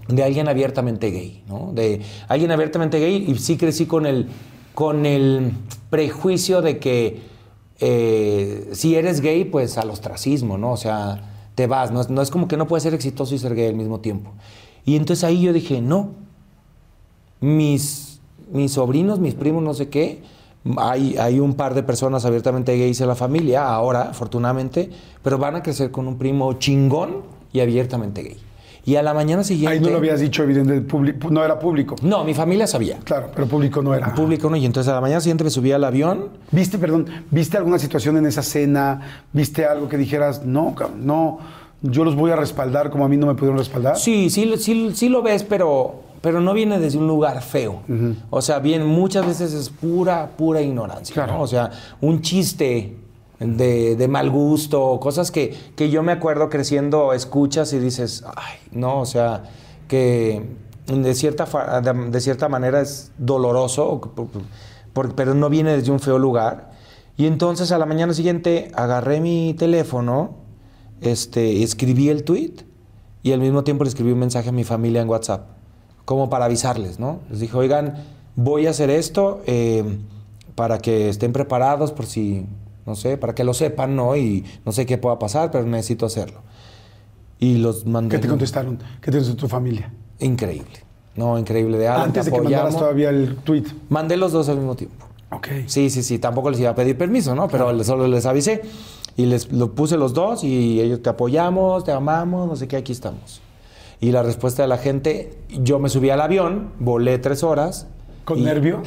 de alguien abiertamente gay, ¿no? De alguien abiertamente gay y sí crecí con el, con el prejuicio de que eh, si eres gay, pues al ostracismo, ¿no? O sea, te vas, no no es como que no puedes ser exitoso y ser gay al mismo tiempo. Y entonces ahí yo dije, no, mis, mis sobrinos, mis primos, no sé qué, hay, hay un par de personas abiertamente gays en la familia, ahora, afortunadamente, pero van a crecer con un primo chingón y abiertamente gay. Y a la mañana siguiente... Ahí no lo habías dicho, evidente, público, no era público. No, mi familia sabía. Claro, pero público no era. Público no, y entonces a la mañana siguiente me subí al avión. ¿Viste, perdón, viste alguna situación en esa cena? ¿Viste algo que dijeras, no, no, yo los voy a respaldar como a mí no me pudieron respaldar? Sí, sí, sí, sí lo ves, pero, pero no viene desde un lugar feo. O sea, bien, muchas veces es pura, pura ignorancia. Claro. ¿no? O sea, un chiste de, mal gusto, cosas que, que yo me acuerdo creciendo, escuchas y dices, ay, no, o sea, que de cierta, de, cierta manera es doloroso, pero no viene desde un feo lugar. Y entonces a la mañana siguiente agarré mi teléfono, este, escribí el tweet y al mismo tiempo le escribí un mensaje a mi familia en WhatsApp, como para avisarles, ¿no? Les dije, oigan, voy a hacer esto eh, para que estén preparados por si, no sé, para que lo sepan, ¿no? Y no sé qué pueda pasar, pero necesito hacerlo. Y los mandé. ¿Qué te contestaron? ¿Qué te contestó tu familia? Increíble. No, increíble. De Alan, Antes te de que mandaras todavía el tweet. Mandé los dos al mismo tiempo. Ok. Sí, sí, sí, tampoco les iba a pedir permiso, ¿no? Pero solo les avisé y les lo puse los dos y ellos te apoyamos, te amamos, no sé qué, aquí estamos. Y la respuesta de la gente, yo me subí al avión, volé tres horas. ¿Con y- nervio?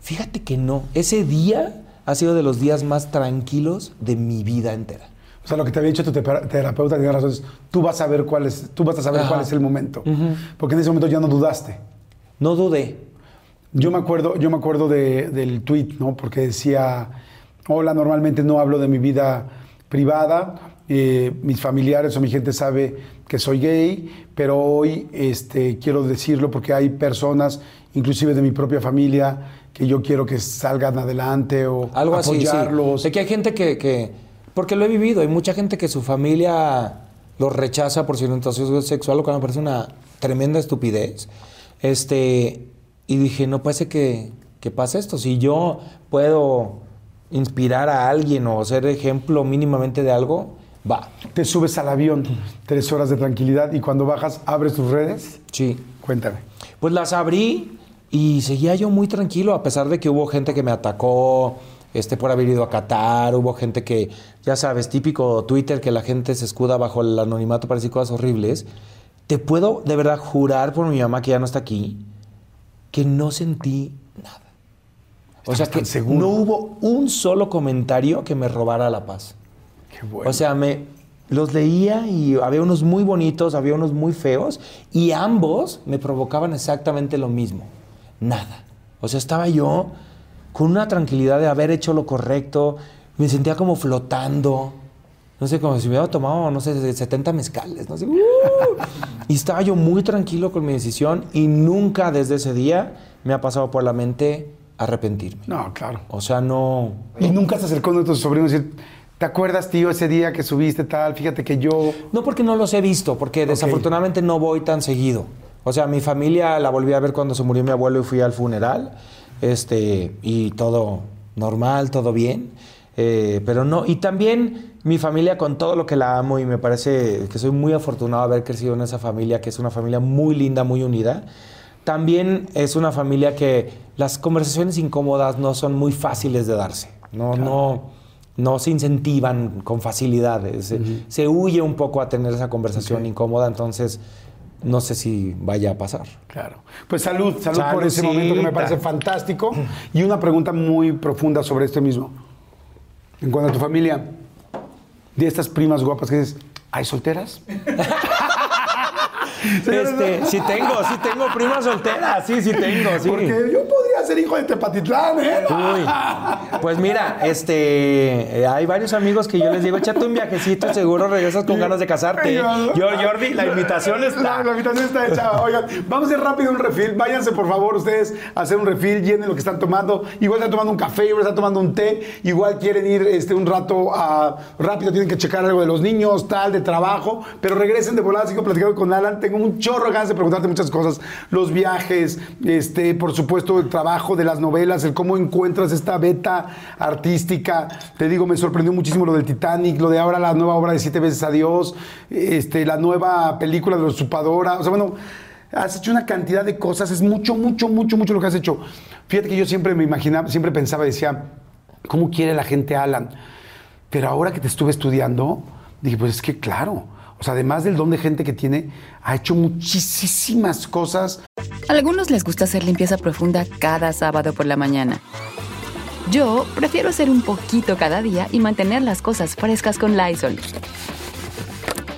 Fíjate que no, ese día ha sido de los días más tranquilos de mi vida entera. O sea, lo que te había dicho tu terapeuta tiene razón. es, Tú vas a ver cuál es, tú vas a saber Ajá. cuál es el momento. Porque en ese momento ya no dudaste. No dudé. Yo me acuerdo, yo me acuerdo de- del tweet, ¿no? Porque decía, hola, normalmente no hablo de mi vida privada, eh, mis familiares o mi gente sabe que soy gay, pero hoy este, quiero decirlo porque hay personas, inclusive de mi propia familia, que yo quiero que salgan adelante o Algo apoyarlos. así, sí. Sé que hay gente que, que- Porque lo he vivido. Hay mucha gente que su familia los rechaza por su orientación sexual, lo cual me parece una tremenda estupidez. Este... Y dije, no puede ser que, que pase esto. Si yo puedo inspirar a alguien o ser ejemplo mínimamente de algo, va. Te subes al avión, tres horas de tranquilidad y cuando bajas abres tus redes. Sí. Cuéntame. Pues las abrí y seguía yo muy tranquilo, a pesar de que hubo gente que me atacó este, por haber ido a Qatar, hubo gente que, ya sabes, típico Twitter, que la gente se escuda bajo el anonimato para decir cosas horribles. Te puedo de verdad jurar por mi mamá, que ya no está aquí, que no sentí nada. O sea, que seguro. no hubo un solo comentario que me robara la paz. Qué bueno. O sea, me los leía y había unos muy bonitos, había unos muy feos y ambos me provocaban exactamente lo mismo. Nada. O sea, estaba yo con una tranquilidad de haber hecho lo correcto, me sentía como flotando. No sé, como si me hubiera tomado, no sé, 70 mezcales, no sé. ¡uh! Y estaba yo muy tranquilo con mi decisión y nunca desde ese día me ha pasado por la mente arrepentirme. no, claro. O sea, no... Y nunca se acercó uno de tus sobrinos y decir, ¿te acuerdas, tío, ese día que subiste tal? Fíjate que yo... No porque no los he visto, porque desafortunadamente no voy tan seguido. O sea, mi familia la volví a ver cuando se murió mi abuelo y fui al funeral. Este, y todo normal, todo bien. Eh, pero no, y también mi familia con todo lo que la amo y me parece que soy muy afortunado de haber crecido en esa familia, que es una familia muy linda, muy unida. También es una familia que las conversaciones incómodas no son muy fáciles de darse. No, no, no se incentivan con facilidades. Se, se huye un poco a tener esa conversación incómoda, entonces no sé si vaya a pasar. Claro. Pues salud, salud por ese momento que me parece fantástico. Y una pregunta muy profunda sobre esto mismo. En cuanto a tu familia, de estas primas guapas que dices, ¿hay solteras? Este, sí tengo, sí tengo prima soltera, sí, sí tengo, sí. Porque yo podría ser hijo de Tepatitlán, ¿eh? Uy, pues mira, este, eh, hay varios amigos que yo les digo, échate un viajecito seguro regresas con ganas de casarte. Yo, Jordi, la invitación está. la invitación está hecha. Oigan, vamos a hacer rápido un refill. Váyanse, por favor, ustedes a hacer un refill. Llenen lo que están tomando. Igual están tomando un café, igual están tomando un té. Igual quieren ir este, un rato a, rápido. Tienen que checar algo de los niños, tal, de trabajo. Pero regresen de volada. Sigo platicando con Alan. Tengo un chorro de ganas de preguntarte muchas cosas. Los viajes, este, por supuesto, el trabajo de las novelas, el cómo encuentras esta beta artística. Te digo, me sorprendió muchísimo lo del Titanic, lo de ahora la nueva obra de Siete veces Adiós, este, la nueva película de los Usurpadora. O sea, bueno, has hecho una cantidad de cosas. Es mucho, mucho, mucho, mucho lo que has hecho. Fíjate que yo siempre me imaginaba, siempre pensaba, decía, ¿cómo quiere la gente Alan? Pero ahora que te estuve estudiando, dije, pues es que claro. O sea, además del don de gente que tiene, ha hecho muchísimas cosas. A algunos les gusta hacer limpieza profunda cada sábado por la mañana. Yo prefiero hacer un poquito cada día y mantener las cosas frescas con Lysol.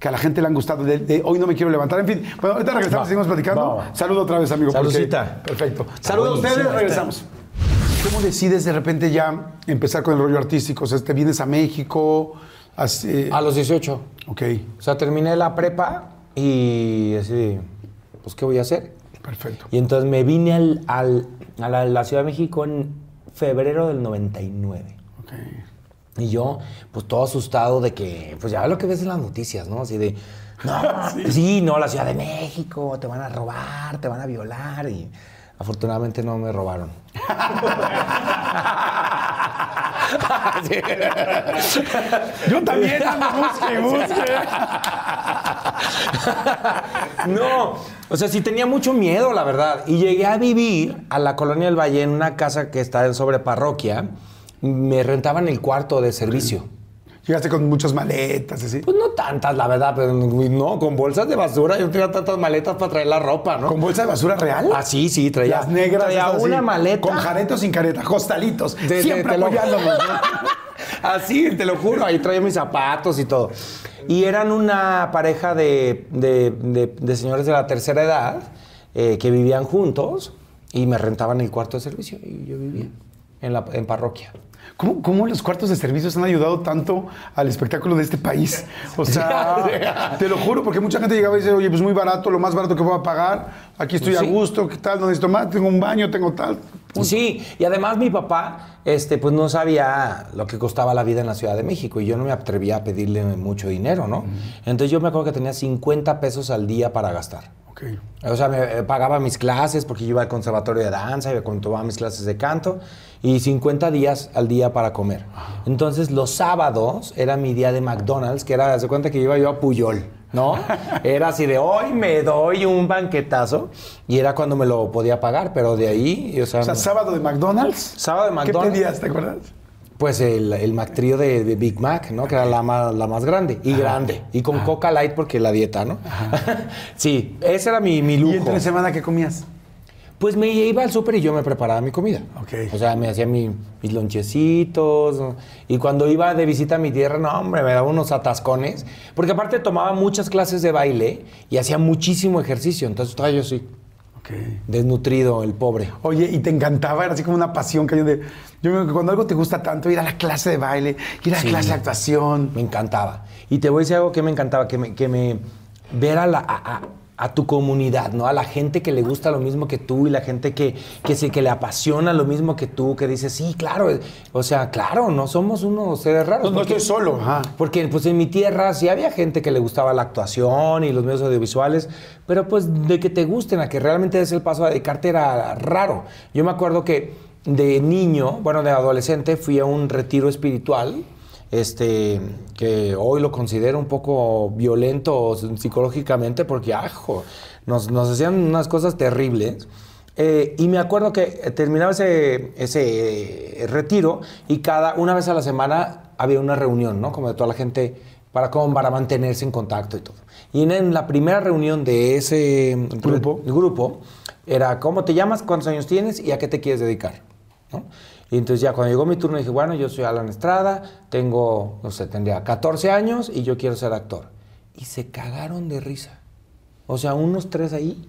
Que a la gente le han gustado. De, de hoy no me quiero levantar. En fin, bueno, ahorita regresamos, Va, seguimos platicando. va. Saludo otra vez, amigo. porque- Saludcita. Perfecto. Saludos a ustedes, regresamos. ¿Cómo decides de repente ya empezar con el rollo artístico? O sea, te vienes a México. Así, A los 18. ok, O sea, terminé la prepa y así, pues, ¿qué voy a hacer? perfecto. Y entonces me vine al, al- a la, la Ciudad de México en febrero del 99. ok. Y yo, pues todo asustado de que, pues ya lo que ves en las noticias, ¿no? Así de, no, sí. no, la Ciudad de México, te van a robar, te van a violar. Y, Afortunadamente no me robaron. Yo también busque, busque. No, o sea, sí tenía mucho miedo, la verdad. Y llegué a vivir a la Colonia del Valle en una casa que está sobre parroquia. Me rentaban el cuarto de servicio. Llegaste con muchas maletas, así. Pues no tantas, la verdad, pero no, con bolsas de basura. Yo no tenía tantas maletas para traer la ropa, ¿no? ¿Con bolsa de basura real? Ah, sí, sí, traía. Las negras. Traía esas así, una maleta. Con jareta o sin careta, costalitos. De- de- siempre lo- apoyándonos, ¿no? Así, te lo juro, ahí traía mis zapatos y todo. Y eran una pareja de, de- de- de señores de la tercera edad eh, que vivían juntos y me rentaban el cuarto de servicio y yo vivía en, la, en parroquia. ¿Cómo, cómo los cuartos de servicios han ayudado tanto al espectáculo de este país? O sea, te lo juro, porque mucha gente llegaba y dice, oye, pues muy barato, lo más barato que voy a pagar, aquí estoy Sí. a gusto, ¿qué tal? No necesito más, tengo un baño, tengo tal. Punto. Sí, y además mi papá, este, pues no sabía lo que costaba la vida en la Ciudad de México y yo no me atrevía a pedirle mucho dinero, ¿no? Entonces yo me acuerdo que tenía 50 pesos al día para gastar. O sea, me eh, pagaba mis clases porque yo iba al conservatorio de danza, iba con tomaba mis clases de canto y 50 días al día para comer. Entonces, los sábados era mi día de McDonald's, que era, se cuenta que iba yo a Puyol, ¿no? Era así de hoy me doy un banquetazo y era cuando me lo podía pagar, pero de ahí, o sea, O sea, sábado de McDonald's. Sábado de McDonald's. ¿Qué pedías, te acuerdas? Pues el, el McTrío de, de Big Mac, ¿no? Que era la más, la más grande y grande. Y con Coca Light porque la dieta, ¿no? sí, ese era mi, mi lujo. ¿Y entre semana qué comías? Pues me iba al súper y yo me preparaba mi comida. Ok. O sea, me hacía mi- mis lonchecitos. Y cuando iba de visita a mi tierra, no, hombre, me daba unos atascones. Porque aparte tomaba muchas clases de baile y hacía muchísimo ejercicio. Entonces estaba yo así, Desnutrido, el pobre. Oye, y te encantaba, era así como una pasión que yo de. Yo acuerdo que cuando algo te gusta tanto, ir a la clase de baile, ir a la Sí. clase de actuación. Me encantaba. Y te voy a decir algo que me encantaba, que me, que me ver a, la, a, a- a tu comunidad, ¿no? A la gente que le gusta lo mismo que tú y la gente que, que, se, que le apasiona lo mismo que tú, que dice, sí, claro. eh, O sea, claro, no somos unos seres raros. No, no porque- estoy solo. Ajá. Porque pues en mi tierra sí había gente que le gustaba la actuación y los medios audiovisuales, pero pues de que te gusten, a que realmente des el paso a dedicarte era raro. Yo me acuerdo que de niño, bueno, de adolescente, fui a un retiro espiritual, este, que hoy lo considero un poco violento psicológicamente porque, ajo, nos, nos hacían unas cosas terribles. Eh, y me acuerdo que terminaba ese, ese retiro y cada una vez a la semana había una reunión, ¿no? Como de toda la gente para, como para mantenerse en contacto y todo. Y en, en la primera reunión de ese Grupo. grupo era cómo te llamas, cuántos años tienes y a qué te quieres dedicar, ¿no? Y entonces ya cuando llegó mi turno dije, bueno, yo soy Alan Estrada, tengo, no sé, tendría 14 años y yo quiero ser actor. Y se cagaron de risa. O sea, unos tres ahí.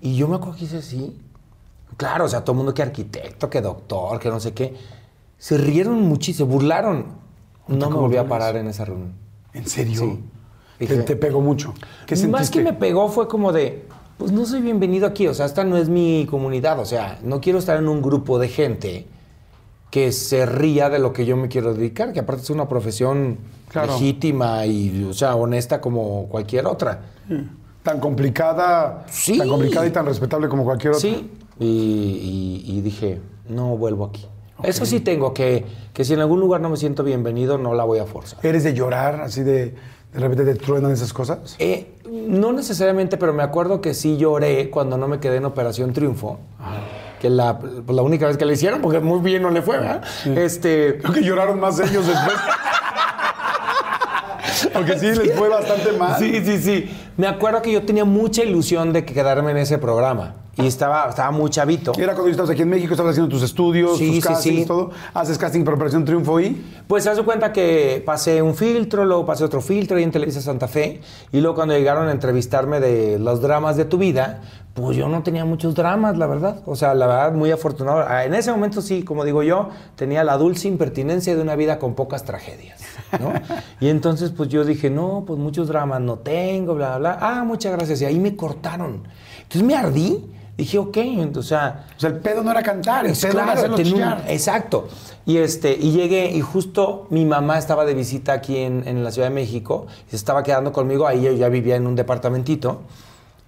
Y yo me acuerdo que hice así. Claro, o sea, todo el mundo que arquitecto, que doctor, que no sé qué. Se rieron muchísimo, se burlaron. No me volví a parar en esa reunión. ¿En serio? Sí. Te, Dije- te pegó mucho. ¿Qué sentiste? Más que me pegó fue como de, pues no soy bienvenido aquí, o sea, esta no es mi comunidad, o sea, no quiero estar en un grupo de gente que se ría de lo que yo me quiero dedicar, que aparte es una profesión Claro. legítima y, o sea, honesta como cualquier otra. Tan complicada, Sí. tan complicada y tan respetable como cualquier otra. Sí, y, y- y dije, no vuelvo aquí. Eso sí tengo, que, que si en algún lugar no me siento bienvenido, no la voy a forzar. ¿Eres de llorar, así de de repente te truenan esas cosas? Eh, no necesariamente, pero me acuerdo que sí lloré cuando no me quedé en Operación Triunfo. Que la, pues, la única vez que le hicieron, porque muy bien no le fue, ¿verdad? Este, Creo que lloraron más ellos después. Porque sí, les fue bastante mal. Sí, sí, sí. Me acuerdo que yo tenía mucha ilusión de que quedarme en ese programa. Y estaba, estaba muy chavito. Era cuando estabas aquí en México, estabas haciendo tus estudios, Sí, tus sí, castings, sí. todo. Haces casting para Operación Triunfo y... Pues se hace cuenta que pasé un filtro, luego pasé otro filtro ahí en Televisa Santa Fe. Y luego cuando llegaron a entrevistarme de los dramas de tu vida, pues yo no tenía muchos dramas, la verdad. O sea, la verdad, muy afortunado. Ah, En ese momento sí, como digo yo, tenía la dulce impertinencia de una vida con pocas tragedias. ¿no? y entonces pues yo dije, no, pues muchos dramas no tengo, bla, bla, bla. Ah, muchas gracias. Y ahí me cortaron. Entonces me ardí. Dije, ok, o sea, O sea, el pedo no era cantar, el pedo era claro, hacerlo un- chillar. exacto. Y este, y llegué, y justo mi mamá estaba de visita aquí en, en la Ciudad de México, y se estaba quedando conmigo, ahí yo ya vivía en un departamentito.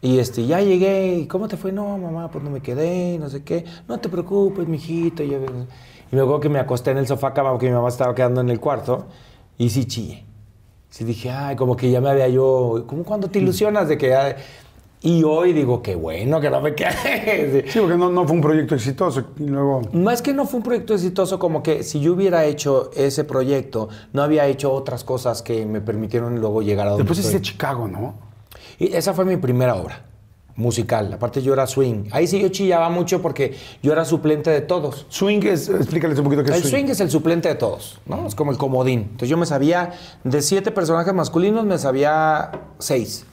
Y este, ya llegué, ¿y cómo te fue? No, mamá, pues no me quedé, no sé qué. No te preocupes, mijito. Y, y luego que me acosté en el sofá cama porque mi mamá estaba quedando en el cuarto y sí chillé. Sí dije, ay, como que ya me había yo, como cuando te ilusionas de que... ay, y hoy digo, qué bueno que no me quedé. Sí, porque no, no fue un proyecto exitoso. Y luego. Más que no fue un proyecto exitoso, como que si yo hubiera hecho ese proyecto, no había hecho otras cosas que me permitieron luego llegar a donde Después estoy. hiciste Chicago, ¿no? Y esa fue mi primera obra musical. Aparte yo era swing. Ahí sí yo chillaba mucho porque yo era suplente de todos. Swing es. Explícales un poquito qué es El swing es el suplente de todos, ¿no? Es como el comodín. Entonces yo me sabía, de siete personajes masculinos, me sabía seis.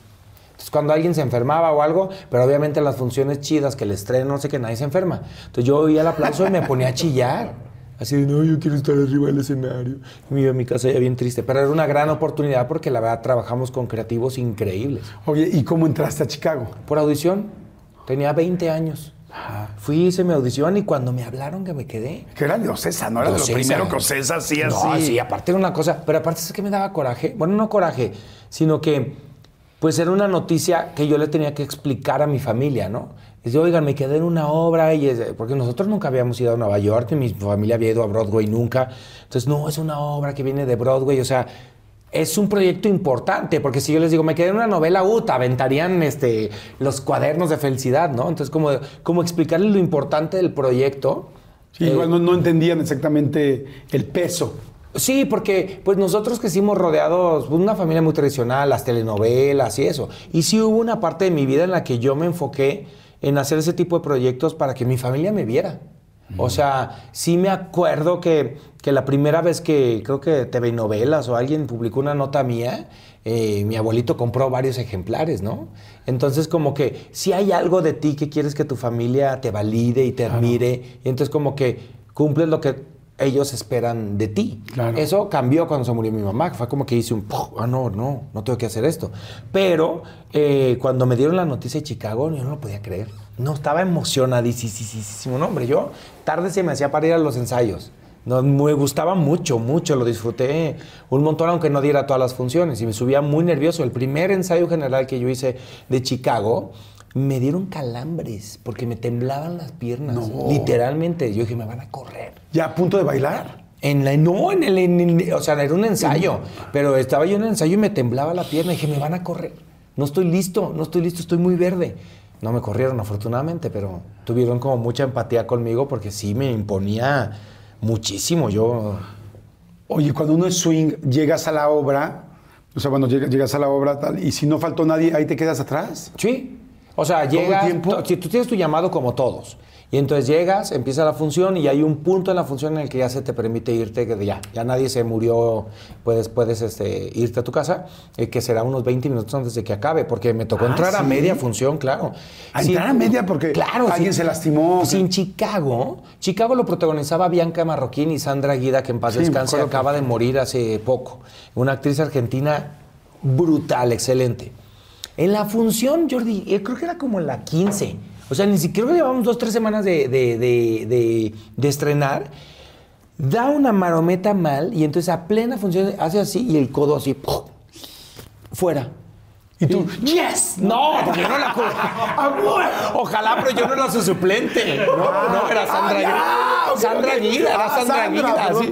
Entonces cuando alguien se enfermaba o algo, pero obviamente las funciones chidas, que el estreno, no sé qué, nadie se enferma. Entonces yo oía el aplauso y me ponía a chillar. Así de, no, yo quiero estar arriba del escenario. Y me iba a mi casa ya bien triste. Pero era una gran oportunidad porque la verdad trabajamos con creativos increíbles. Oye, ¿y cómo entraste a Chicago? Por audición, tenía 20 años. Fui, hice mi audición y cuando me hablaron que me quedé, Que era de Ocesa, ¿no? Era de lo Ocesa. primero que Ocesa hacía No, así. sí, aparte era una cosa, pero aparte es que me daba coraje. Bueno, no coraje, sino que pues era una noticia que yo le tenía que explicar a mi familia, ¿no? Dice, oigan, me quedé en una obra, y es- porque nosotros nunca habíamos ido a Nueva York, ni mi familia había ido a Broadway nunca. Entonces, no, es una obra que viene de Broadway, o sea, es un proyecto importante, porque si yo les digo, me quedé en una novela, uh, te aventarían este, los cuadernos de felicidad, ¿no? Entonces, como, como explicarles lo importante del proyecto. Sí, igual no, no entendían exactamente el peso. Sí, porque pues nosotros crecimos rodeados de una familia muy tradicional, las telenovelas y eso. Y sí hubo una parte de mi vida en la que yo me enfoqué en hacer ese tipo de proyectos para que mi familia me viera. O sea, sí me acuerdo que, que la primera vez que creo que TV Novelas o alguien publicó una nota mía, eh, mi abuelito compró varios ejemplares, ¿no? Entonces como que si hay algo de ti que quieres que tu familia te valide y te admire, y entonces como que cumples lo que ellos esperan de ti. Claro. Eso cambió cuando se murió mi mamá, fue como que hice un, ah, no, no, no tengo que hacer esto. Pero eh, cuando me dieron la noticia de Chicago, yo no lo podía creer. No, estaba emocionadísimo. No, hombre, yo tarde se me hacía para ir a los ensayos. No, me gustaba mucho, mucho, lo disfruté un montón, aunque no diera todas las funciones. Y me subía muy nervioso. El primer ensayo general que yo hice de Chicago, me dieron calambres, porque me temblaban las piernas. No. Literalmente. Yo dije, me van a correr. ¿Ya a punto de bailar? En la, no, en el, en el- o sea, era un ensayo, pero estaba yo en el ensayo y me temblaba la pierna y dije, me van a correr. No estoy listo, no estoy listo, estoy muy verde. No me corrieron afortunadamente, pero tuvieron como mucha empatía conmigo porque sí me imponía muchísimo. Yo, Oye, cuando uno es swing, llegas a la obra, o sea, cuando llegas, llegas a la obra tal, y si no faltó nadie, ahí te quedas atrás. sí, o sea, el llegas, tiempo? si tú tienes tu llamado como todos. Y entonces llegas, empieza la función y hay un punto en la función en el que ya se te permite irte, que ya, ya nadie se murió, puedes, puedes este, irte a tu casa, eh, que será unos 20 minutos antes de que acabe, porque me tocó Ah, entrar a media función, claro. ¿A entrar a media? Porque alguien se lastimó. Sí, en Chicago, Chicago lo protagonizaba Bianca Marroquín y Sandra Guida, que en paz descanse, acaba de morir hace poco. Una actriz argentina brutal, excelente. En la función, Jordi, eh, creo que era como la 15. O sea, ni siquiera llevamos dos, tres semanas de- de- de- de estrenar. Da una marometa mal y entonces a plena función hace así y el codo así, ¡pum! fuera. ¿Y tú? ¡Yes! No, porque yo no la Ojalá, pero yo no era su suplente. No, no, era Sandra Ah, Guida. ok, Sandra ok. Guida, era Ah, Sandra Sandra, perdón.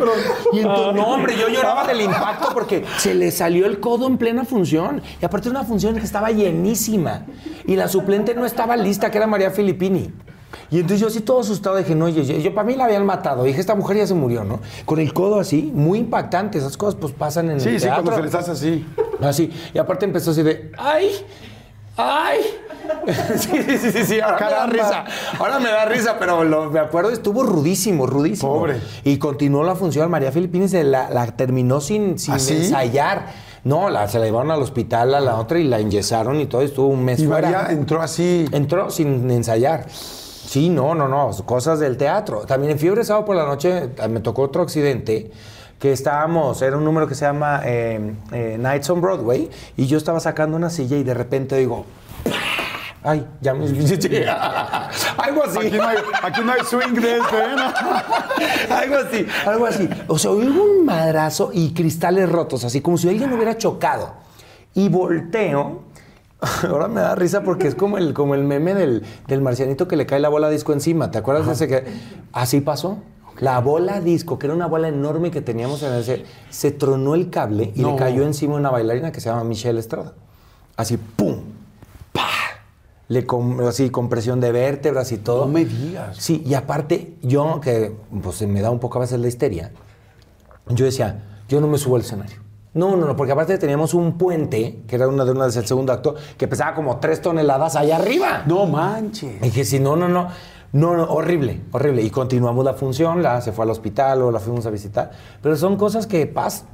Y entonces, no, hombre, yo lloraba del impacto porque se le salió el codo en plena función. Y aparte una función que estaba llenísima. Y la suplente no estaba lista, que era María Filippini. Y entonces yo así todo asustado dije, no, yo, yo, yo para mí la habían matado. Dije, esta mujer ya se murió, ¿no? Con el codo así, muy impactante. Esas cosas pues pasan en Sí, el sí, cuando teatro. se les hace así. Así. Y aparte empezó así de, ¡ay! ¡ay! sí, sí, sí, sí, sí. Ahora Caramba. me da risa. Ahora me da risa, pero lo- me acuerdo, estuvo rudísimo, rudísimo. Pobre. Y continuó la función. María Filipini se la, la terminó sin, sin ¿Ah, sí? ensayar. No, la, se la llevaron al hospital a la otra y la enyesaron y todo. Estuvo un mes Y fuera. María entró así. Entró sin ensayar. Sí, no, no, no, cosas del teatro. También en Fiebre Sábado por la noche eh, me tocó otro accidente que estábamos, era un número que se llama eh, eh, Nights on Broadway y yo estaba sacando una silla y de repente digo, ay, ya me... algo así. Aquí no hay, aquí no hay swing de este, ¿eh? Algo así, algo así. O sea, hubo un madrazo y cristales rotos, así como si alguien hubiera chocado. Y volteo Ahora me da risa porque es como el, como el meme del, del marcianito que le cae la bola disco encima. ¿Te acuerdas de ese que así pasó? La bola disco, que era una bola enorme que teníamos en ese, se tronó el cable y le cayó encima una bailarina que se llama Michelle Estrada. Así, ¡pum! ¡Pa! Le com- así, compresión de vértebras y todo. No me digas. Sí, y aparte, yo, que pues me da un poco a veces la histeria, yo decía, yo no me subo al escenario. No, no, no, porque aparte teníamos un puente, que era una de unas del segundo acto, que pesaba como tres toneladas allá arriba. No manches. Y dije, sí, no, no, no. No, no, horrible, horrible. Y continuamos la función, la, se fue al hospital o la fuimos a visitar. Pero son cosas que pasan.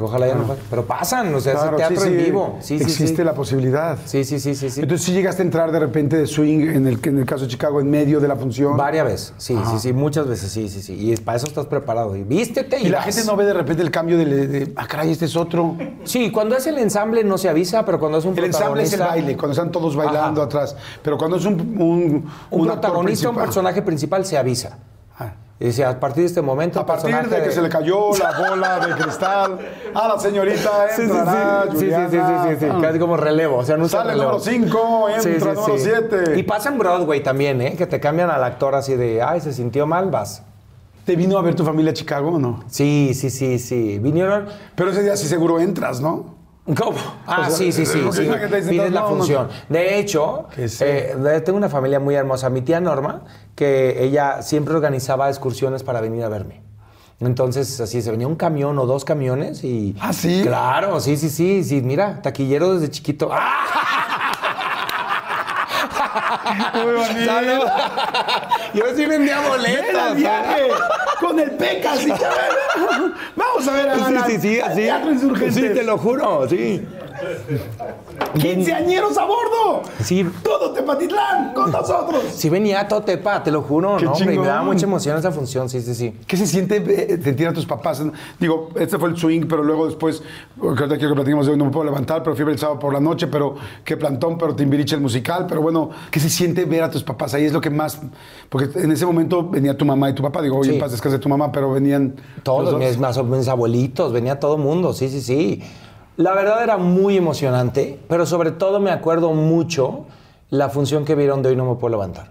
Ojalá ya no. Pero pasan, o sea, Claro, es teatro sí, en sí, vivo. Sí, sí, Existe sí. la posibilidad. Sí, sí, sí, sí, sí. Entonces, si llegaste a entrar de repente de swing en el, en el caso de Chicago en medio de la función. Varias veces, sí, sí, sí, muchas veces, sí, sí, sí. Y para eso estás preparado. Y vístete y, Y la vas. gente no ve de repente el cambio de, de, ah, caray, este es otro. Sí, cuando es el ensamble no se avisa, pero cuando es un El ensamble es el protagonista- baile, cuando están todos bailando Ajá. atrás. Pero cuando es un, un, protagonista, un personaje principal se avisa. Y dice, a partir de este momento... A partir personaje de que se le cayó la bola de cristal a la señorita Sí, sí, entrará, sí, sí, sí, sí, sí, sí, Ah. casi como relevo, o sea, no Sale el número 5, entra Sí, sí, el número sí. 7. Y pasa en Broadway también, ¿eh? Que te cambian al actor así de, ay, se sintió mal, vas. ¿Te vino a ver tu familia a Chicago o no? Sí, sí, sí, sí. Vinieron... Pero ese día sí seguro entras, ¿no? ¿Cómo? Ah, O sea, sí, sí, sí. sí. Pides la función. De hecho, sí. eh, tengo una familia muy hermosa. Mi tía Norma, que ella siempre organizaba excursiones para venir a verme. Entonces, así se venía un camión o dos camiones y. ¿Ah, sí? Claro, sí, sí, sí. sí mira, taquillero desde chiquito. Muy bonito. Yo sí vendía boletos. Con el Pecas. y ya ven. Vamos a ver a Sí, la- sí, sí, al así. Teatro Insurgentes. Sí, te lo juro, sí. ¡Quinceañeros a bordo! Sí. ¡Todo Tepatitlán con nosotros! Sí venía a Totepa, te lo juro, Qué ¿no? hombre, y me daba mucha emoción esa función, sí, sí, sí. ¿Qué se siente eh, sentir a tus papás? Digo, este fue el swing, pero luego después, ahorita quiero que platiquemos de hoy, no me puedo levantar, pero fiebre el sábado por la noche, pero qué plantón, pero Timbiriche el musical, pero bueno, ¿qué se siente ver a tus papás? Ahí es lo que más, porque en ese momento venía tu mamá y tu papá, digo, hoy Sí. en paz descanse tu mamá, pero venían Todos, mis, mis abuelitos, venía todo mundo, sí, sí, sí. La verdad era muy emocionante, pero sobre todo me acuerdo mucho la función que vieron de Hoy No Me Puedo Levantar.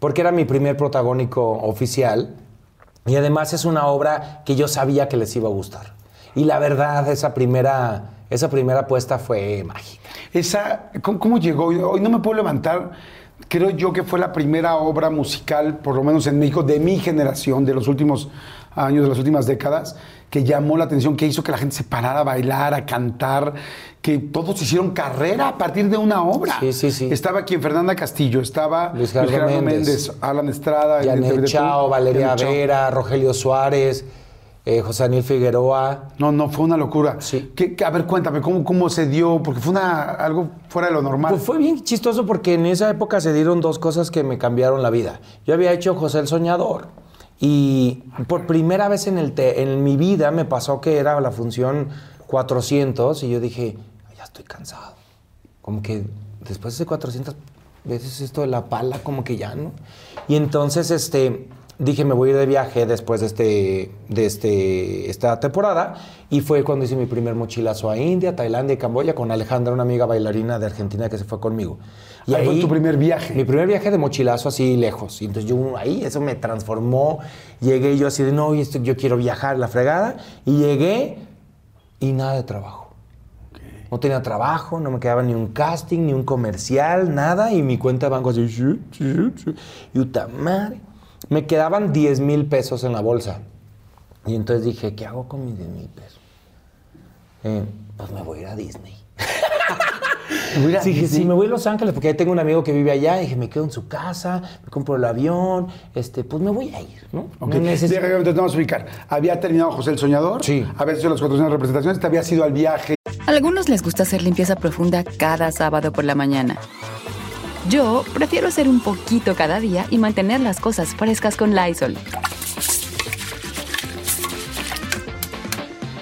Porque era mi primer protagónico oficial y además es una obra que yo sabía que les iba a gustar. Y la verdad, esa primera, esa primera apuesta fue mágica. Esa, ¿cómo, cómo llegó? Hoy no me puedo levantar. Creo yo que fue la primera obra musical, por lo menos en México, de mi generación, de los últimos años, de las últimas décadas, que llamó la atención, que hizo que la gente se parara a bailar, a cantar, que todos hicieron carrera a partir de una obra. Sí, sí, sí. Estaba quien Fernanda Castillo, estaba Luis Gerardo Méndez. Alan Estrada, Janet Chao, Valeria Janet Chao. Vera, Rogelio Suárez, eh, José Daniel Figueroa. No, no, fue una locura. Sí. ¿Qué- qué- a ver, cuéntame, ¿cómo, ¿cómo se dio? Porque fue una, algo fuera de lo normal. Pues fue bien chistoso porque en esa época se dieron dos cosas que me cambiaron la vida. Yo había hecho José el Soñador y por primera vez en, el te- en mi vida me pasó que era la función 400 y yo dije, ya estoy cansado. Como que después de 400 veces esto de la pala, como que ya no. Y entonces este, dije, me voy a ir de viaje después de, este, de este, esta temporada. Y fue cuando hice mi primer mochilazo a India, Tailandia y Camboya con Alejandra, una amiga bailarina de Argentina que se fue conmigo. Y Ahí fue tu primer viaje. Mi primer viaje de mochilazo así lejos. Y entonces yo ahí, eso me transformó. Llegué yo así de, no, esto- yo quiero viajar, la fregada. Y llegué y nada de trabajo. No tenía trabajo, no me quedaba ni un casting, ni un comercial, nada. Y mi cuenta de banco así, "Shut, shut, shut". y puta madre. Me quedaban 10 mil pesos en la bolsa. Y entonces dije, ¿qué hago con mis 10 mil pesos? Eh, pues me voy a ir a Disney. Voy a ir a Sí, dije, Disney. sí, me voy a Los Ángeles porque ahí tengo un amigo que vive allá. Y dije, me quedo en su casa, me compro el avión, este, pues me voy a ir, ¿no? Ok, No necesito- Déjame, te vamos a ubicar. Había terminado José el Soñador. Sí. Había hecho las 400 representaciones. Te habías ido al viaje. A algunos les gusta hacer limpieza profunda cada sábado por la mañana. Yo prefiero hacer un poquito cada día y mantener las cosas frescas con Lysol.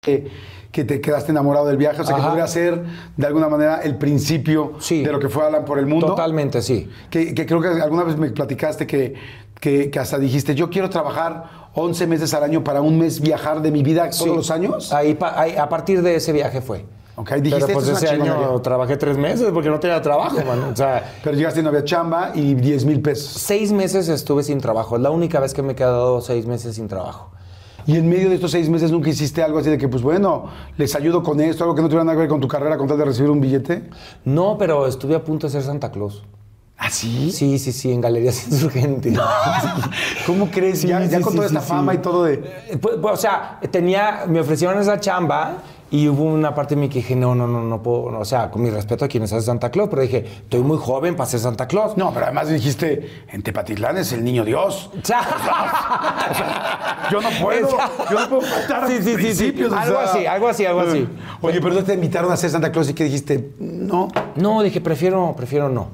que, que te quedaste enamorado del viaje, o sea, que podría ser de alguna manera el principio Sí. de lo que fue Alan por el mundo. Totalmente, sí. Que, que creo que alguna vez me platicaste que, que, que hasta dijiste, yo quiero trabajar 11 meses al año para un mes viajar de mi vida todos Sí. los años. Ahí, ahí- a partir de ese viaje fue. Ok, dijiste, Pero pues "Esto es ese año chingonería". trabajé tres meses porque no tenía trabajo, man. O sea, Pero llegaste y no había chamba y 10 mil pesos. seis meses estuve sin trabajo. Es la única vez que me he quedado seis meses sin trabajo. Y en medio de estos seis meses nunca hiciste algo así de que, pues bueno, les ayudo con esto, algo que no tuviera nada que ver con tu carrera con tal de recibir un billete. No, pero estuve a punto de ser Santa Claus. ¿Ah, sí? Sí, sí, sí, en Galerías Insurgente. ¿Cómo crees? Sí, ya con sí, toda esta fama y todo de... Eh, pues, pues, o sea, tenía, me ofrecieron esa chamba y hubo una parte de mí que dije, no, no, no, no puedo, no, o sea, con mi respeto a quienes hacen Santa Claus, pero dije, estoy muy joven para ser Santa Claus. No, pero además dijiste, en Tepatitlán es el niño Dios. O sea, Yo no puedo, yo no puedo faltar Sí, sí, sí, sí. o Algo sea. así, algo así, algo así. Oye, pero no te invitaron a ser Santa Claus y que dijiste, no. No, dije, prefiero, prefiero no.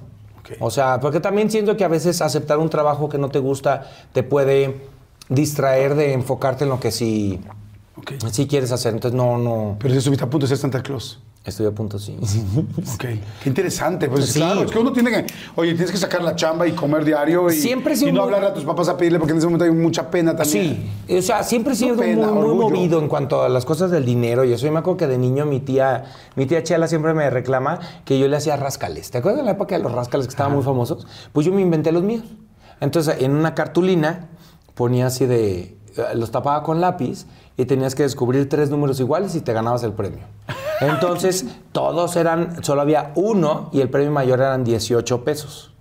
O sea, porque también siento que a veces aceptar un trabajo que no te gusta te puede distraer de enfocarte en lo que sí, Ok. sí quieres hacer. Entonces, no, no. Pero si estuviste a punto de ser Santa Claus. Estoy a punto, sí. Ok. Qué interesante. Pues Sí. claro, es que uno tiene que. Oye, tienes que sacar la chamba y comer diario y. Siempre Y no hablarle a tus papás a pedirle porque en ese momento hay mucha pena también. Sí, o sea, siempre he sido No pena, muy, movido en cuanto a las cosas del dinero y eso. Yo me acuerdo que de niño mi tía, mi tía Chela siempre me reclama que yo le hacía rascales. ¿Te acuerdas de la época de los rascales que estaban muy famosos? Pues yo me inventé los míos. Entonces, en una cartulina ponía así de, eh, los tapaba con lápiz y tenías que descubrir tres números iguales y te ganabas el premio. Entonces, todos eran, solo había uno y el premio mayor eran 18 pesos.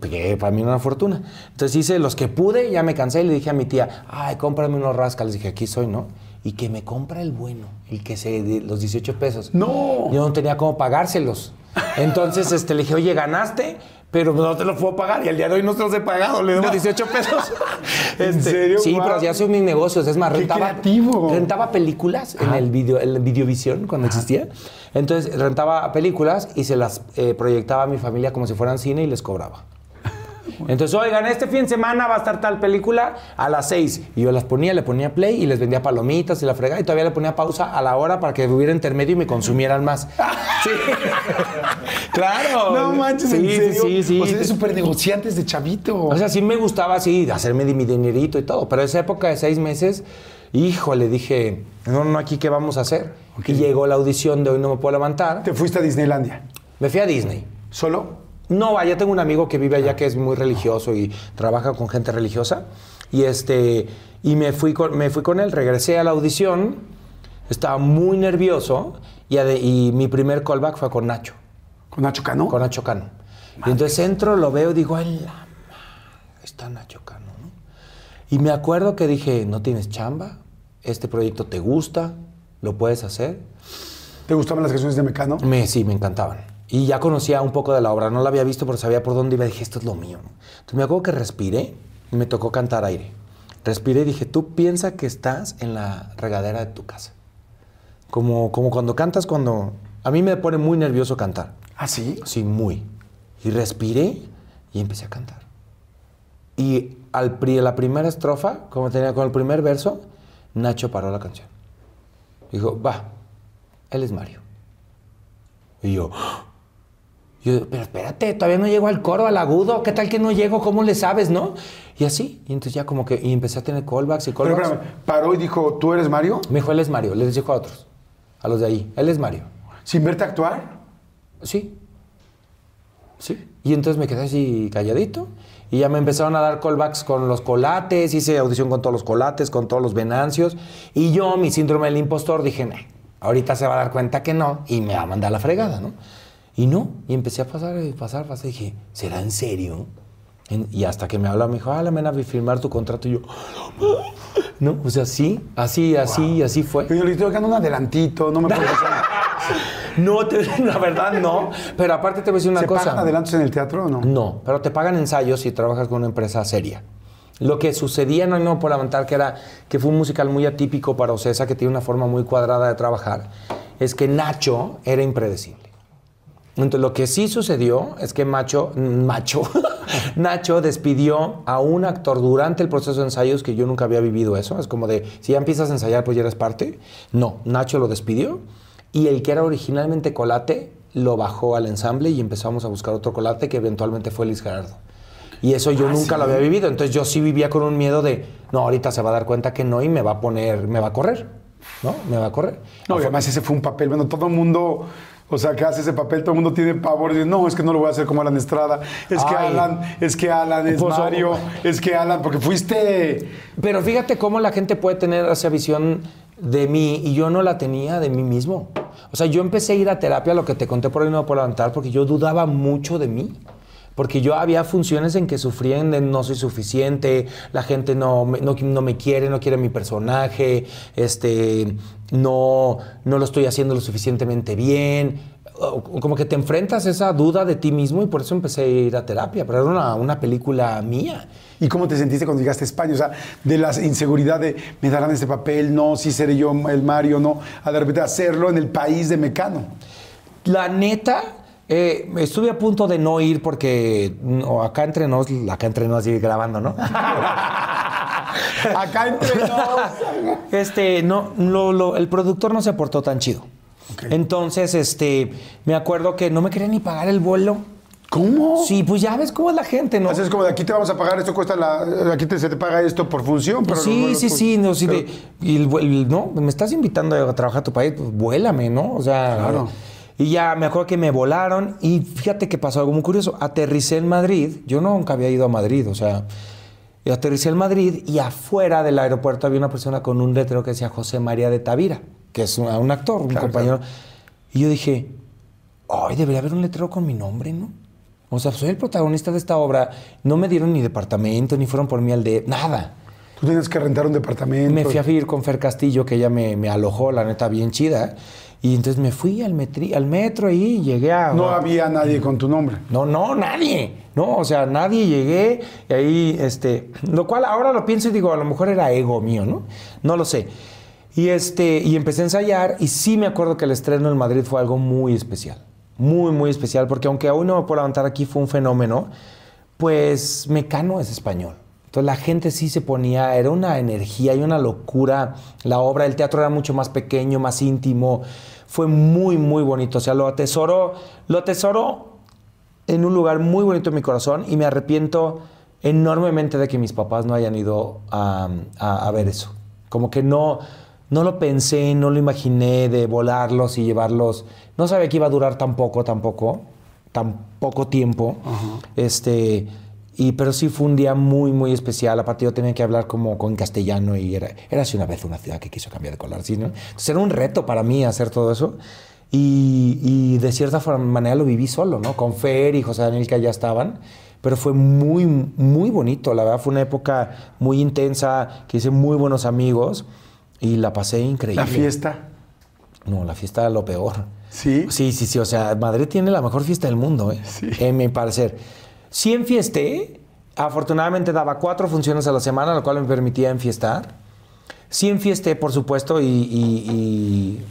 Que para mí era una fortuna. Entonces hice los que pude, ya me cansé y le dije a mi tía, ay, cómprame unos rascales. Dije, aquí soy, ¿no? Y que me compra el bueno, el que se, de los 18 pesos. No. Yo no tenía cómo pagárselos. Entonces este, le dije, oye, ganaste, pero no te lo puedo pagar. Y al día de hoy no se los he pagado, le debo 18 pesos. ¿En Este, serio? Sí, pero ya son mis negocios. Es más, Qué rentaba, creativo. rentaba películas en el video, en Videovisión cuando existía. Entonces rentaba películas y se las eh, proyectaba a mi familia como si fueran cine y les cobraba. Entonces, oigan, este fin de semana va a estar tal película a las 6. Y yo las ponía, le ponía play y les vendía palomitas y la fregada. Y todavía le ponía pausa a la hora para que hubiera intermedio y me consumieran más. Sí. Claro. No manches, sí, en serio. Sí, sí, sí. O sea, eres súper negociante desde chavito. O sea, sí me gustaba así, hacerme de mi dinerito y todo. Pero esa época de seis meses, híjole, dije, no, no, aquí qué vamos a hacer. Y llegó la audición de Hoy No Me Puedo Levantar. te fuiste a Disneylandia. Me fui a Disney. ¿Solo? No, vaya, tengo un amigo que vive allá que es muy religioso y trabaja con gente religiosa. Y este, y me fui con, me fui con él, regresé a la audición, estaba muy nervioso y, ade- y mi primer callback fue con Nacho, ¿Con Nacho Cano? con Nacho Cano. Y entonces entro, lo veo, digo, ¡ay la madre! Está Nacho Cano, ¿no? Y me acuerdo que dije, ¿no tienes chamba? ¿Este proyecto te gusta? ¿Lo puedes hacer? ¿Te gustaban las canciones de Mecano? Me, sí, me encantaban. Y ya conocía un poco de la obra. No la había visto, pero sabía por dónde iba. Dije, esto es lo mío. Entonces me acuerdo que respiré y me tocó cantar aire. Respiré y dije, tú piensa que estás en la regadera de tu casa. Como, como cuando cantas, cuando... A mí me pone muy nervioso cantar. ¿Ah, sí? Sí, muy. Y respiré y empecé a cantar. Y al pri- la primera estrofa, como tenía con el primer verso, Nacho paró la canción. Dijo, va, él es Mario. Y yo, yo, pero espérate, todavía no llego al coro, al agudo, ¿qué tal que no llego? ¿Cómo le sabes, no? Y así, y entonces ya como que, y empecé a tener callbacks y Pero callbacks. espérame, paró y dijo, ¿tú eres Mario? Me dijo, él es Mario, les dijo a otros, a los de ahí, él es Mario. ¿Sin verte actuar? Sí. Sí. Y entonces me quedé así calladito. Y ya me empezaron a dar callbacks con los colates. Hice audición con todos los colates, con todos los venancios. Y yo, mi síndrome del impostor, dije, "Nah, ahorita se va a dar cuenta que no. Y me va a mandar a la fregada, ¿no? Y no. Y empecé a pasar, y pasar, pasar. Y dije, ¿será en serio? En- y hasta que me habla, me dijo, ah, la mena, a firmar tu contrato. Y yo, no, o sea, sí, así, así, así fue. Pero yo le estoy dando un adelantito, no me puedo No, te- la verdad no. Pero aparte te voy a decir una ¿Se cosa. pagan adelantos en el teatro o no? No, pero te pagan ensayos si trabajas con una empresa seria. Lo que sucedía, no, no por levantar, que era que fue un musical muy atípico para Ocesa, que tiene una forma muy cuadrada de trabajar, es que Nacho era impredecible. Entonces, lo que sí sucedió es que Macho, Macho, Nacho despidió a un actor durante el proceso de ensayos que yo nunca había vivido eso. Es como de, si ya empiezas a ensayar, pues ya eres parte. No, Nacho lo despidió y el que era originalmente Colate lo bajó al ensamble y empezamos a buscar otro Colate que eventualmente fue Luis Gerardo. Y eso yo nunca lo había vivido. Entonces yo sí vivía con un miedo de, no, ahorita se va a dar cuenta que no y me va a poner, me va a correr. ¿No? Me va a correr. No, y además ese fue un papel, bueno, todo el mundo, o sea, que hace ese papel, todo el mundo tiene pavor y dice, no, es que no lo voy a hacer como Alan Estrada, es que. Alan, es que Alan es Pues, Mario, oh. es que Alan, porque fuiste, Pero fíjate cómo la gente puede tener esa visión de mí y yo no la tenía de mí mismo. O sea, yo empecé a ir a terapia, lo que te conté por ahí no puedo levantar, porque yo dudaba mucho de mí. Porque yo había funciones en que sufrían de no soy suficiente, la gente no no, no me quiere, no quiere mi personaje, este, no, no lo estoy haciendo lo suficientemente bien. Como que te enfrentas a esa duda de ti mismo y por eso empecé a ir a terapia, pero era una, una película mía. ¿Y cómo te sentiste cuando llegaste a España? O sea, de la inseguridad de, me darán este papel, no, si seré yo el Mario, no, a de repente hacerlo en el país de Mecano. La neta, eh, estuve a punto de no ir porque no, acá entre nos, acá entre nos sigue grabando, ¿no? Acá entre nos. Este, no, lo- lo- el productor no se portó tan chido. Entonces, este, me acuerdo que no me quería ni pagar el vuelo. ¿Cómo? Sí, pues ya ves cómo es la gente, ¿no? Así es como de aquí te vamos a pagar, esto cuesta la, aquí te- se te paga esto por función. Pero sí, luego- sí, sí, no, sí, pero- de- y el, el- no, me estás invitando a trabajar a tu país, pues vuélame, ¿no? O sea, Claro. y ya me acuerdo que me volaron y fíjate que pasó algo muy curioso, aterricé en Madrid, yo nunca había ido a Madrid, o sea, y aterricé en Madrid y afuera del aeropuerto había una persona con un letrero que decía José María de Tavira, que es un, un actor, un compañero, y yo dije, ay, debería haber un letrero con mi nombre, ¿no? O sea, soy el protagonista de esta obra, no me dieron ni departamento, ni fueron por mí al de nada. Tú tienes que rentar un departamento. Me fui a vivir con Fer Castillo, que ella me, me alojó, la neta, bien chida. Y entonces me fui al, metri- al metro y llegué a... No había nadie con tu nombre. No, no, nadie. No, o sea, nadie llegué y ahí, este, lo cual ahora lo pienso y digo, a lo mejor era ego mío, ¿no? No lo sé. Y este, y empecé a ensayar y sí me acuerdo que el estreno en Madrid fue algo muy especial. Muy, muy especial, porque aunque aún no me puedo levantar aquí fue un fenómeno, pues Mecano es español. Entonces la gente sí se ponía, era una energía y una locura. La obra, el teatro era mucho más pequeño, más íntimo. Fue muy, muy bonito. O sea, lo atesoro, lo atesoro en un lugar muy bonito en mi corazón y me arrepiento enormemente de que mis papás no hayan ido a, a- a ver eso. Como que no, no lo pensé, no lo imaginé de volarlos y llevarlos. No sabía que iba a durar tan poco, tampoco, tan poco tiempo. Este, y, pero sí fue un día muy, muy especial. Aparte yo tenía que hablar como con castellano y era, era así una vez una ciudad que quiso cambiar de color. ¿sí, no? Entonces era un reto para mí hacer todo eso. Y, y de cierta forma, manera lo viví solo, ¿no? Con Fer y José Daniel que ya estaban. Pero fue muy, muy bonito. La verdad fue una época muy intensa, que hice muy buenos amigos y la pasé increíble. La fiesta. No, la fiesta era lo peor. ¿Sí? Sí, sí, sí. O sea, Madrid tiene la mejor fiesta del mundo, ¿eh? Sí. En mi parecer. Sí enfiesté. Afortunadamente daba cuatro funciones a la semana, lo cual me permitía enfiestar. Sí enfiesté, por supuesto, y, y- y-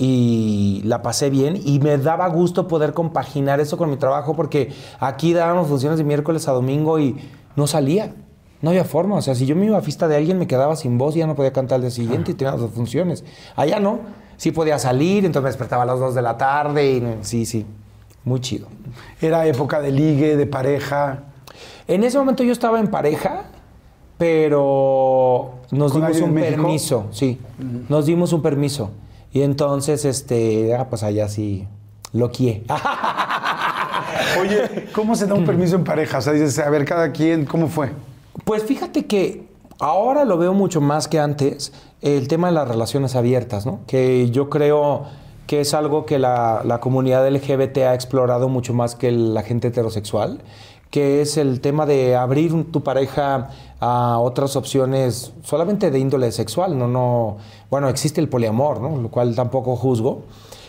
y la pasé bien. Y me daba gusto poder compaginar eso con mi trabajo porque aquí dábamos funciones de miércoles a domingo y no salía. No había forma. O sea, si yo me iba a fiesta de alguien, me quedaba sin voz y ya no podía cantar al día siguiente y tenía dos funciones. Allá no. Sí podía salir, entonces me despertaba a las dos de la tarde y sí, sí. Muy chido. Era época de ligue, de pareja. En ese momento yo estaba en pareja, pero nos ¿Con dimos un permiso, sí. Nos dimos un permiso. Y entonces, este, ah, pues allá sí lo quié. Oye, ¿cómo se da un permiso en pareja? O sea, dices, a ver, cada quien, ¿cómo fue? Pues fíjate que ahora lo veo mucho más que antes, el tema de las relaciones abiertas, ¿no? Que yo creo que es algo que la, la comunidad LGBT ha explorado mucho más que la gente heterosexual, que es el tema de abrir tu pareja a otras opciones solamente de índole sexual, no, no, bueno, existe el poliamor, ¿no? Lo cual tampoco juzgo,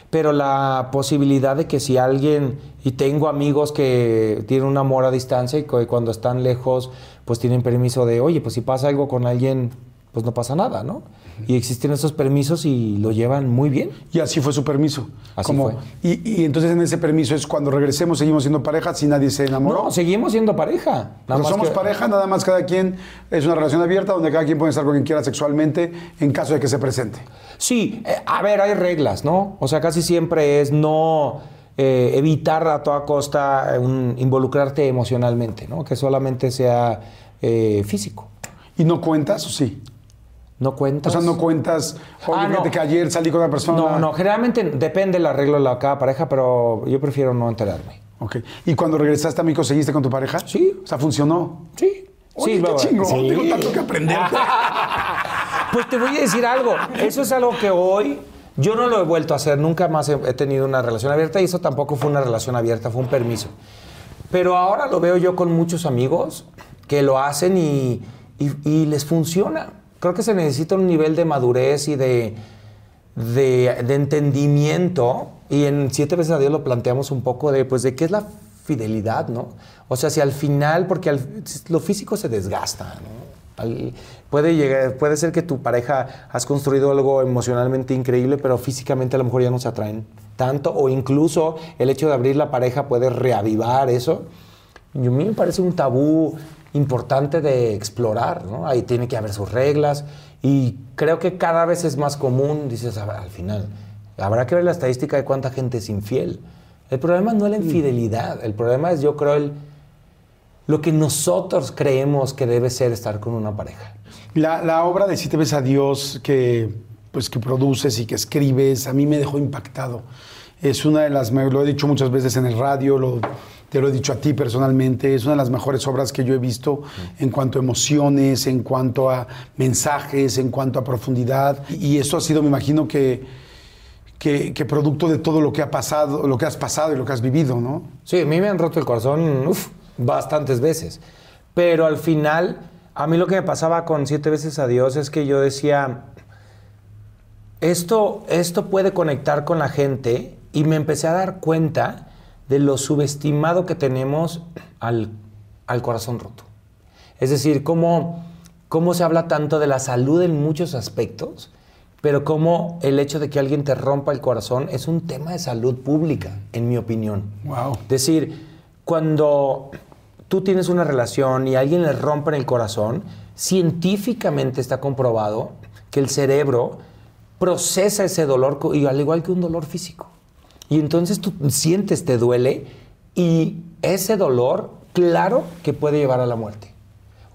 pero la posibilidad de que si alguien, y tengo amigos que tienen un amor a distancia y cuando están lejos, pues tienen permiso de, oye, pues si pasa algo con alguien, pues no pasa nada, ¿no? Y existen esos permisos y lo llevan muy bien. Y así fue su permiso. Así fue. Y, y, entonces en ese permiso es cuando regresemos, seguimos siendo pareja si nadie se enamoró. No, seguimos siendo pareja. Nada más somos pareja, nada más cada quien es una relación abierta donde cada quien puede estar con quien quiera sexualmente en caso de que se presente. Sí, eh, a ver, hay reglas, ¿no? O sea, casi siempre es no eh, evitar a toda costa involucrarte emocionalmente, ¿no? Que solamente sea eh, físico. ¿Y no cuentas o sí? ¿No cuentas? O sea, no cuentas, oye, Ah, que ayer salí con una persona. No, no, generalmente depende el arreglo de la, cada pareja, pero yo prefiero no enterarme. Ok. ¿Y cuando regresaste a México, seguiste con tu pareja? Sí. O sea, ¿funcionó? Sí. Oye, sí, qué chingón, sí. tengo tanto que aprender. Pues te voy a decir algo. Eso es algo que hoy yo no lo he vuelto a hacer. Nunca más he tenido una relación abierta y eso tampoco fue una relación abierta, fue un permiso. Pero ahora lo veo yo con muchos amigos que lo hacen y, y- les funciona. Creo que se necesita un nivel de madurez y de, de, entendimiento. Y en Siete veces a Dios lo planteamos un poco de, pues, de qué es la fidelidad, ¿no? O sea, si al final, porque lo físico se desgasta, puede, llegar, puede ser que tu pareja has construido algo emocionalmente increíble, pero físicamente a lo mejor ya no se atraen tanto, o incluso el hecho de abrir la pareja puede reavivar eso. Y a mí me parece un tabú importante de explorar, ¿no? Ahí tiene que haber sus reglas y creo que cada vez es más común, dices, a ver, al final, habrá que ver la estadística de cuánta gente es infiel. El problema no es la infidelidad, el problema es yo creo el, lo que nosotros creemos que debe ser estar con una pareja. La, la obra de Siete ves a Dios que, pues, que produces y que escribes, a mí me dejó impactado. Es una de las, lo he dicho muchas veces en el radio, lo- te lo he dicho a ti personalmente, es una de las mejores obras que yo he visto en cuanto a emociones, en cuanto a mensajes, en cuanto a profundidad. Y esto ha sido, me imagino que, que, que producto de todo lo que ha pasado, lo que has pasado y lo que has vivido, ¿no? Sí, a mí me han roto el corazón uf, bastantes veces. Pero al final, a mí lo que me pasaba con siete veces a Dios es que yo decía, esto, esto puede conectar con la gente y me empecé a dar cuenta de lo subestimado que tenemos al, al corazón roto. Es decir, cómo, cómo se habla tanto de la salud en muchos aspectos, pero cómo el hecho de que alguien te rompa el corazón es un tema de salud pública, en mi opinión. Wow. Decir, cuando tú tienes una relación y alguien le rompe el corazón, científicamente está comprobado que el cerebro procesa ese dolor, y al igual que un dolor físico. Y entonces tú sientes, te duele, y ese dolor, claro que puede llevar a la muerte.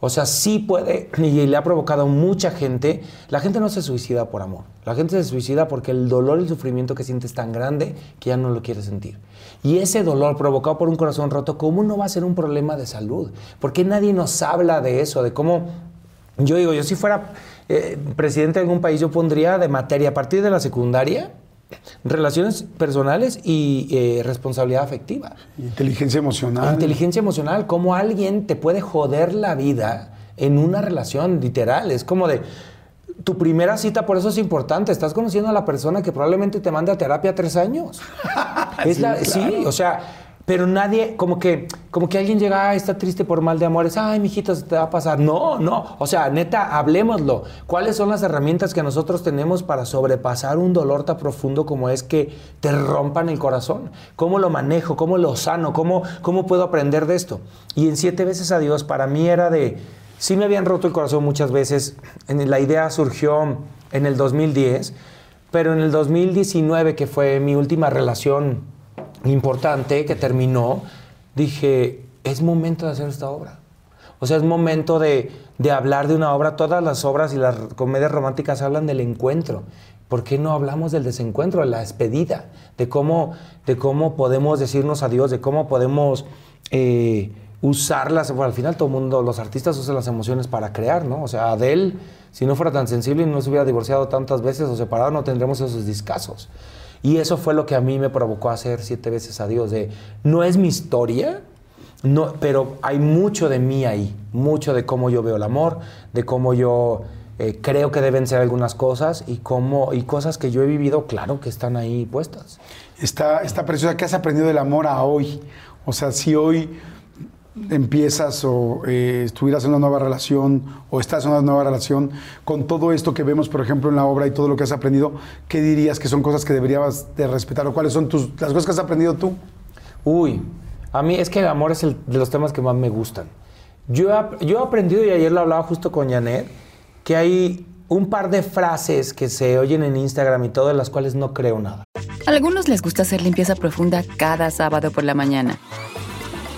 O sea, sí puede, y le ha provocado mucha gente. La gente no se suicida por amor. La gente se suicida porque el dolor y el sufrimiento que siente es tan grande que ya no lo quiere sentir. Y ese dolor provocado por un corazón roto, ¿cómo no va a ser un problema de salud? ¿Por qué nadie nos habla de eso? De cómo. Yo digo, yo si fuera eh, presidente de algún país, yo pondría de materia a partir de la secundaria relaciones personales y eh, responsabilidad afectiva. Inteligencia emocional. Inteligencia emocional, cómo alguien te puede joder la vida en una relación, literal. Es como de tu primera cita, por eso es importante. Estás conociendo a la persona que probablemente te mande a terapia tres años. es la, sí, o sea, pero nadie, como que, como que alguien llega, "Ay, está triste por mal de amores, ay, mijito, se te va a pasar. No, no. O sea, neta, hablemoslo. ¿Cuáles son las herramientas que nosotros tenemos para sobrepasar un dolor tan profundo como es que te rompan el corazón? ¿Cómo lo manejo? ¿Cómo lo sano? ¿Cómo, cómo puedo aprender de esto? Y en siete veces a Dios, para mí era de. Sí me habían roto el corazón muchas veces. La idea surgió en el 2010, pero en el 2019, que fue mi última relación importante que terminó, dije, es momento de hacer esta obra. O sea, es momento de, de hablar de una obra. Todas las obras y las comedias románticas hablan del encuentro. ¿Por qué no hablamos del desencuentro, de la despedida? De cómo, de cómo podemos decirnos adiós, de cómo podemos eh, usarlas. Bueno, al final todo el mundo, los artistas usan las emociones para crear, ¿no? O sea, Adele, si no fuera tan sensible y no se hubiera divorciado tantas veces o separado, no tendremos esos discazos. Y eso fue lo que a mí me provocó hacer siete veces a Dios. De, no es mi historia, no, pero hay mucho de mí ahí, mucho de cómo yo veo el amor, de cómo yo eh, creo que deben ser algunas cosas y cómo y cosas que yo he vivido, claro que están ahí puestas. Está, está preciosa. ¿Qué has aprendido del amor a hoy? O sea, si hoy empiezas o eh, estuvieras en una nueva relación o estás en una nueva relación, con todo esto que vemos, por ejemplo, en la obra y todo lo que has aprendido, ¿qué dirías que son cosas que deberías de respetar o cuáles son tus, las cosas que has aprendido tú? Uy, a mí es que el amor es el, de los temas que más me gustan. Yo he, yo he aprendido, y ayer lo hablaba justo con Janet, que hay un par de frases que se oyen en Instagram y todo, de las cuales no creo nada. A algunos les gusta hacer limpieza profunda cada sábado por la mañana.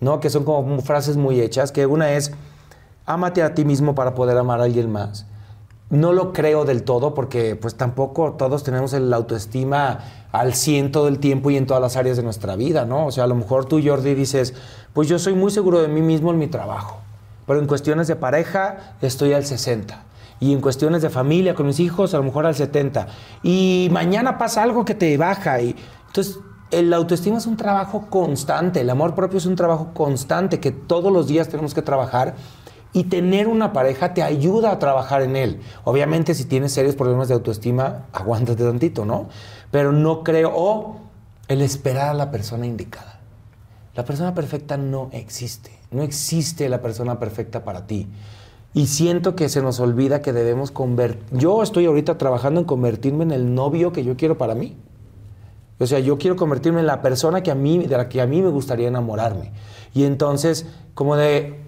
¿No? Que son como frases muy hechas, que una es, ámate a ti mismo para poder amar a alguien más. No lo creo del todo porque pues tampoco todos tenemos el autoestima al 100 todo el tiempo y en todas las áreas de nuestra vida, ¿no? O sea, a lo mejor tú, Jordi, dices, pues yo soy muy seguro de mí mismo en mi trabajo, pero en cuestiones de pareja estoy al 60 y en cuestiones de familia con mis hijos a lo mejor al 70 y mañana pasa algo que te baja y entonces el autoestima es un trabajo constante, el amor propio es un trabajo constante que todos los días tenemos que trabajar y tener una pareja te ayuda a trabajar en él. Obviamente si tienes serios problemas de autoestima, aguántate tantito, ¿no? Pero no creo, o el esperar a la persona indicada. La persona perfecta no existe, no existe la persona perfecta para ti. Y siento que se nos olvida que debemos convertir. Yo estoy ahorita trabajando en convertirme en el novio que yo quiero para mí. O sea, yo quiero convertirme en la persona que a mí, de la que a mí me gustaría enamorarme. Y entonces, como de,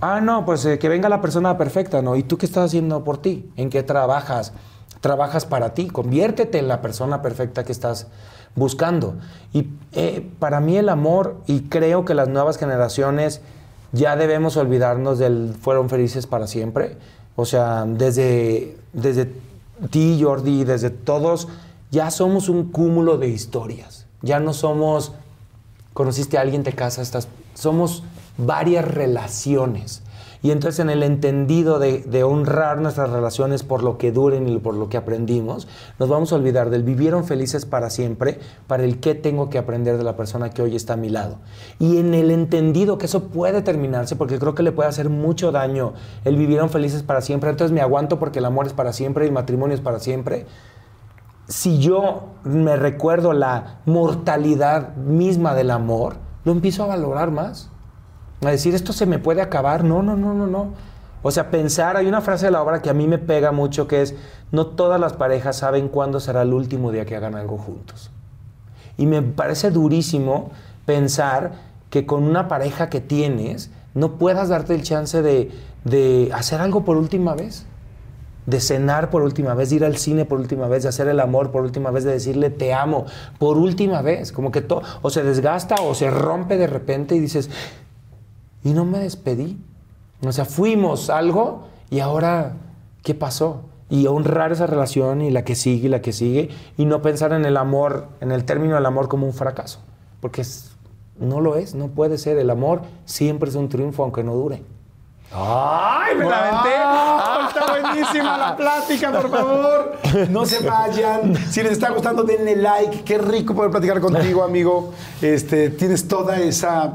ah, no, pues eh, que venga la persona perfecta, ¿no? ¿Y tú qué estás haciendo por ti? ¿En qué trabajas? Trabajas para ti, conviértete en la persona perfecta que estás buscando. Y eh, para mí el amor, y creo que las nuevas generaciones ya debemos olvidarnos del fueron felices para siempre. O sea, desde, desde ti, Jordi, desde todos ya somos un cúmulo de historias. Ya no somos, conociste a alguien, te casas, estás, somos varias relaciones. Y entonces en el entendido de, honrar nuestras relaciones por lo que duren y por lo que aprendimos, nos vamos a olvidar del vivieron felices para siempre, para el qué tengo que aprender de la persona que hoy está a mi lado. Y en el entendido que eso puede terminarse, porque creo que le puede hacer mucho daño el vivieron felices para siempre, entonces me aguanto porque el amor es para siempre el matrimonio es para siempre si yo me recuerdo la mortalidad misma del amor, lo empiezo a valorar más. A decir, esto se me puede acabar. No, no, no, no, no. O sea, pensar, hay una frase de la obra que a mí me pega mucho que es, no todas las parejas saben cuándo será el último día que hagan algo juntos. Y me parece durísimo pensar que con una pareja que tienes no puedas darte el chance de, de hacer algo por última vez de cenar por última vez, de ir al cine por última vez, de hacer el amor por última vez, de decirle te amo por última vez, como que todo, o se desgasta o se rompe de repente y dices, y no me despedí. O sea, fuimos algo y ahora, ¿qué pasó? Y honrar esa relación y la que sigue y la que sigue y no pensar en el amor, en el término del amor como un fracaso, porque no lo es, no puede ser. El amor siempre es un triunfo aunque no dure. ¡Ay, me la aventé! Ah, está buenísima la plática, por favor. No se vayan. Si les está gustando, denle like. Qué rico poder platicar contigo, amigo. Este, tienes toda esa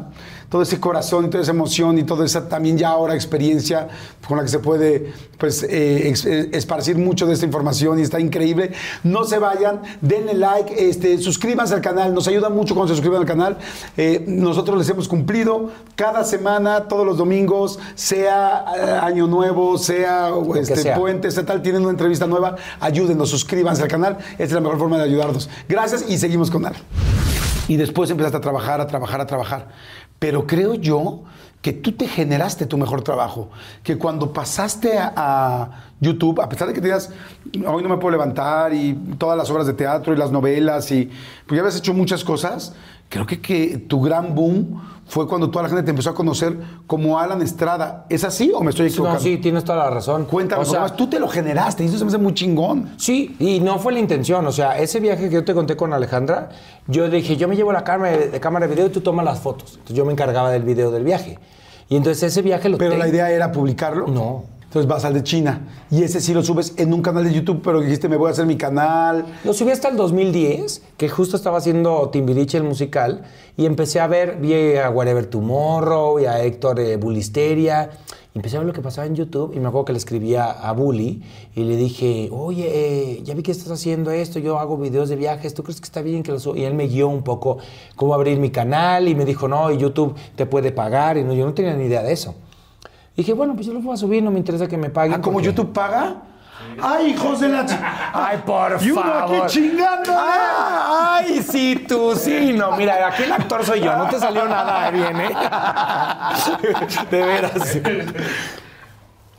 todo ese corazón y toda esa emoción y toda esa también ya ahora experiencia con la que se puede pues eh, ex- eh, esparcir mucho de esta información y está increíble. No se vayan, denle like, este, suscríbanse al canal, nos ayuda mucho cuando se suscriban al canal. Eh, nosotros les hemos cumplido cada semana, todos los domingos, sea Año Nuevo, sea este, sea. puente, sea tal, tienen una entrevista nueva, ayúdenos, suscríbanse al canal, esta es la mejor forma de ayudarnos. Gracias y seguimos con Al. Y después empezaste a trabajar, a trabajar, a trabajar. Pero creo yo que tú te generaste tu mejor trabajo. Que cuando pasaste a, YouTube, a pesar de que tenías, hoy no me puedo levantar y todas las obras de teatro y las novelas y pues ya habías hecho muchas cosas, creo que, que tu gran boom fue cuando toda la gente te empezó a conocer como Alan Estrada. ¿Es así o me estoy equivocando? No, sí, tienes toda la razón. Cuéntame, O sea, más, tú te lo generaste y eso se me hace muy chingón. Sí, y no fue la intención. O sea, ese viaje que yo te conté con Alejandra, yo dije, yo me llevo la cámara de, cámara de video y tú tomas las fotos. Entonces yo me encargaba del video del viaje. Y entonces ese viaje lo Pero tengo. la idea era publicarlo. No. Entonces vas al de China. Y ese sí lo subes en un canal de YouTube, pero dijiste, me voy a hacer mi canal. Lo subí hasta el 2010, que justo estaba haciendo Timbiriche el musical, y empecé a ver, vi a Wherever Tomorrow y a Héctor eh, Bulisteria, empecé a ver lo que pasaba en YouTube, y me acuerdo que le escribía a Bully, y le dije, oye, eh, ya vi que estás haciendo esto, yo hago videos de viajes, ¿tú crees que está bien que lo? Y él me guió un poco cómo abrir mi canal, y me dijo, no, y YouTube te puede pagar, y no, yo no tenía ni idea de eso. Dije, bueno, pues yo lo voy a subir, no me interesa que me paguen. Ah, como porque- YouTube paga. ¡Ay, hijos de la ch- Ay, por Y uno aquí favor. chingando. Ah, ay, sí, tú, sí. No, mira, aquí el actor soy yo. No te salió nada bien, ¿eh? De veras.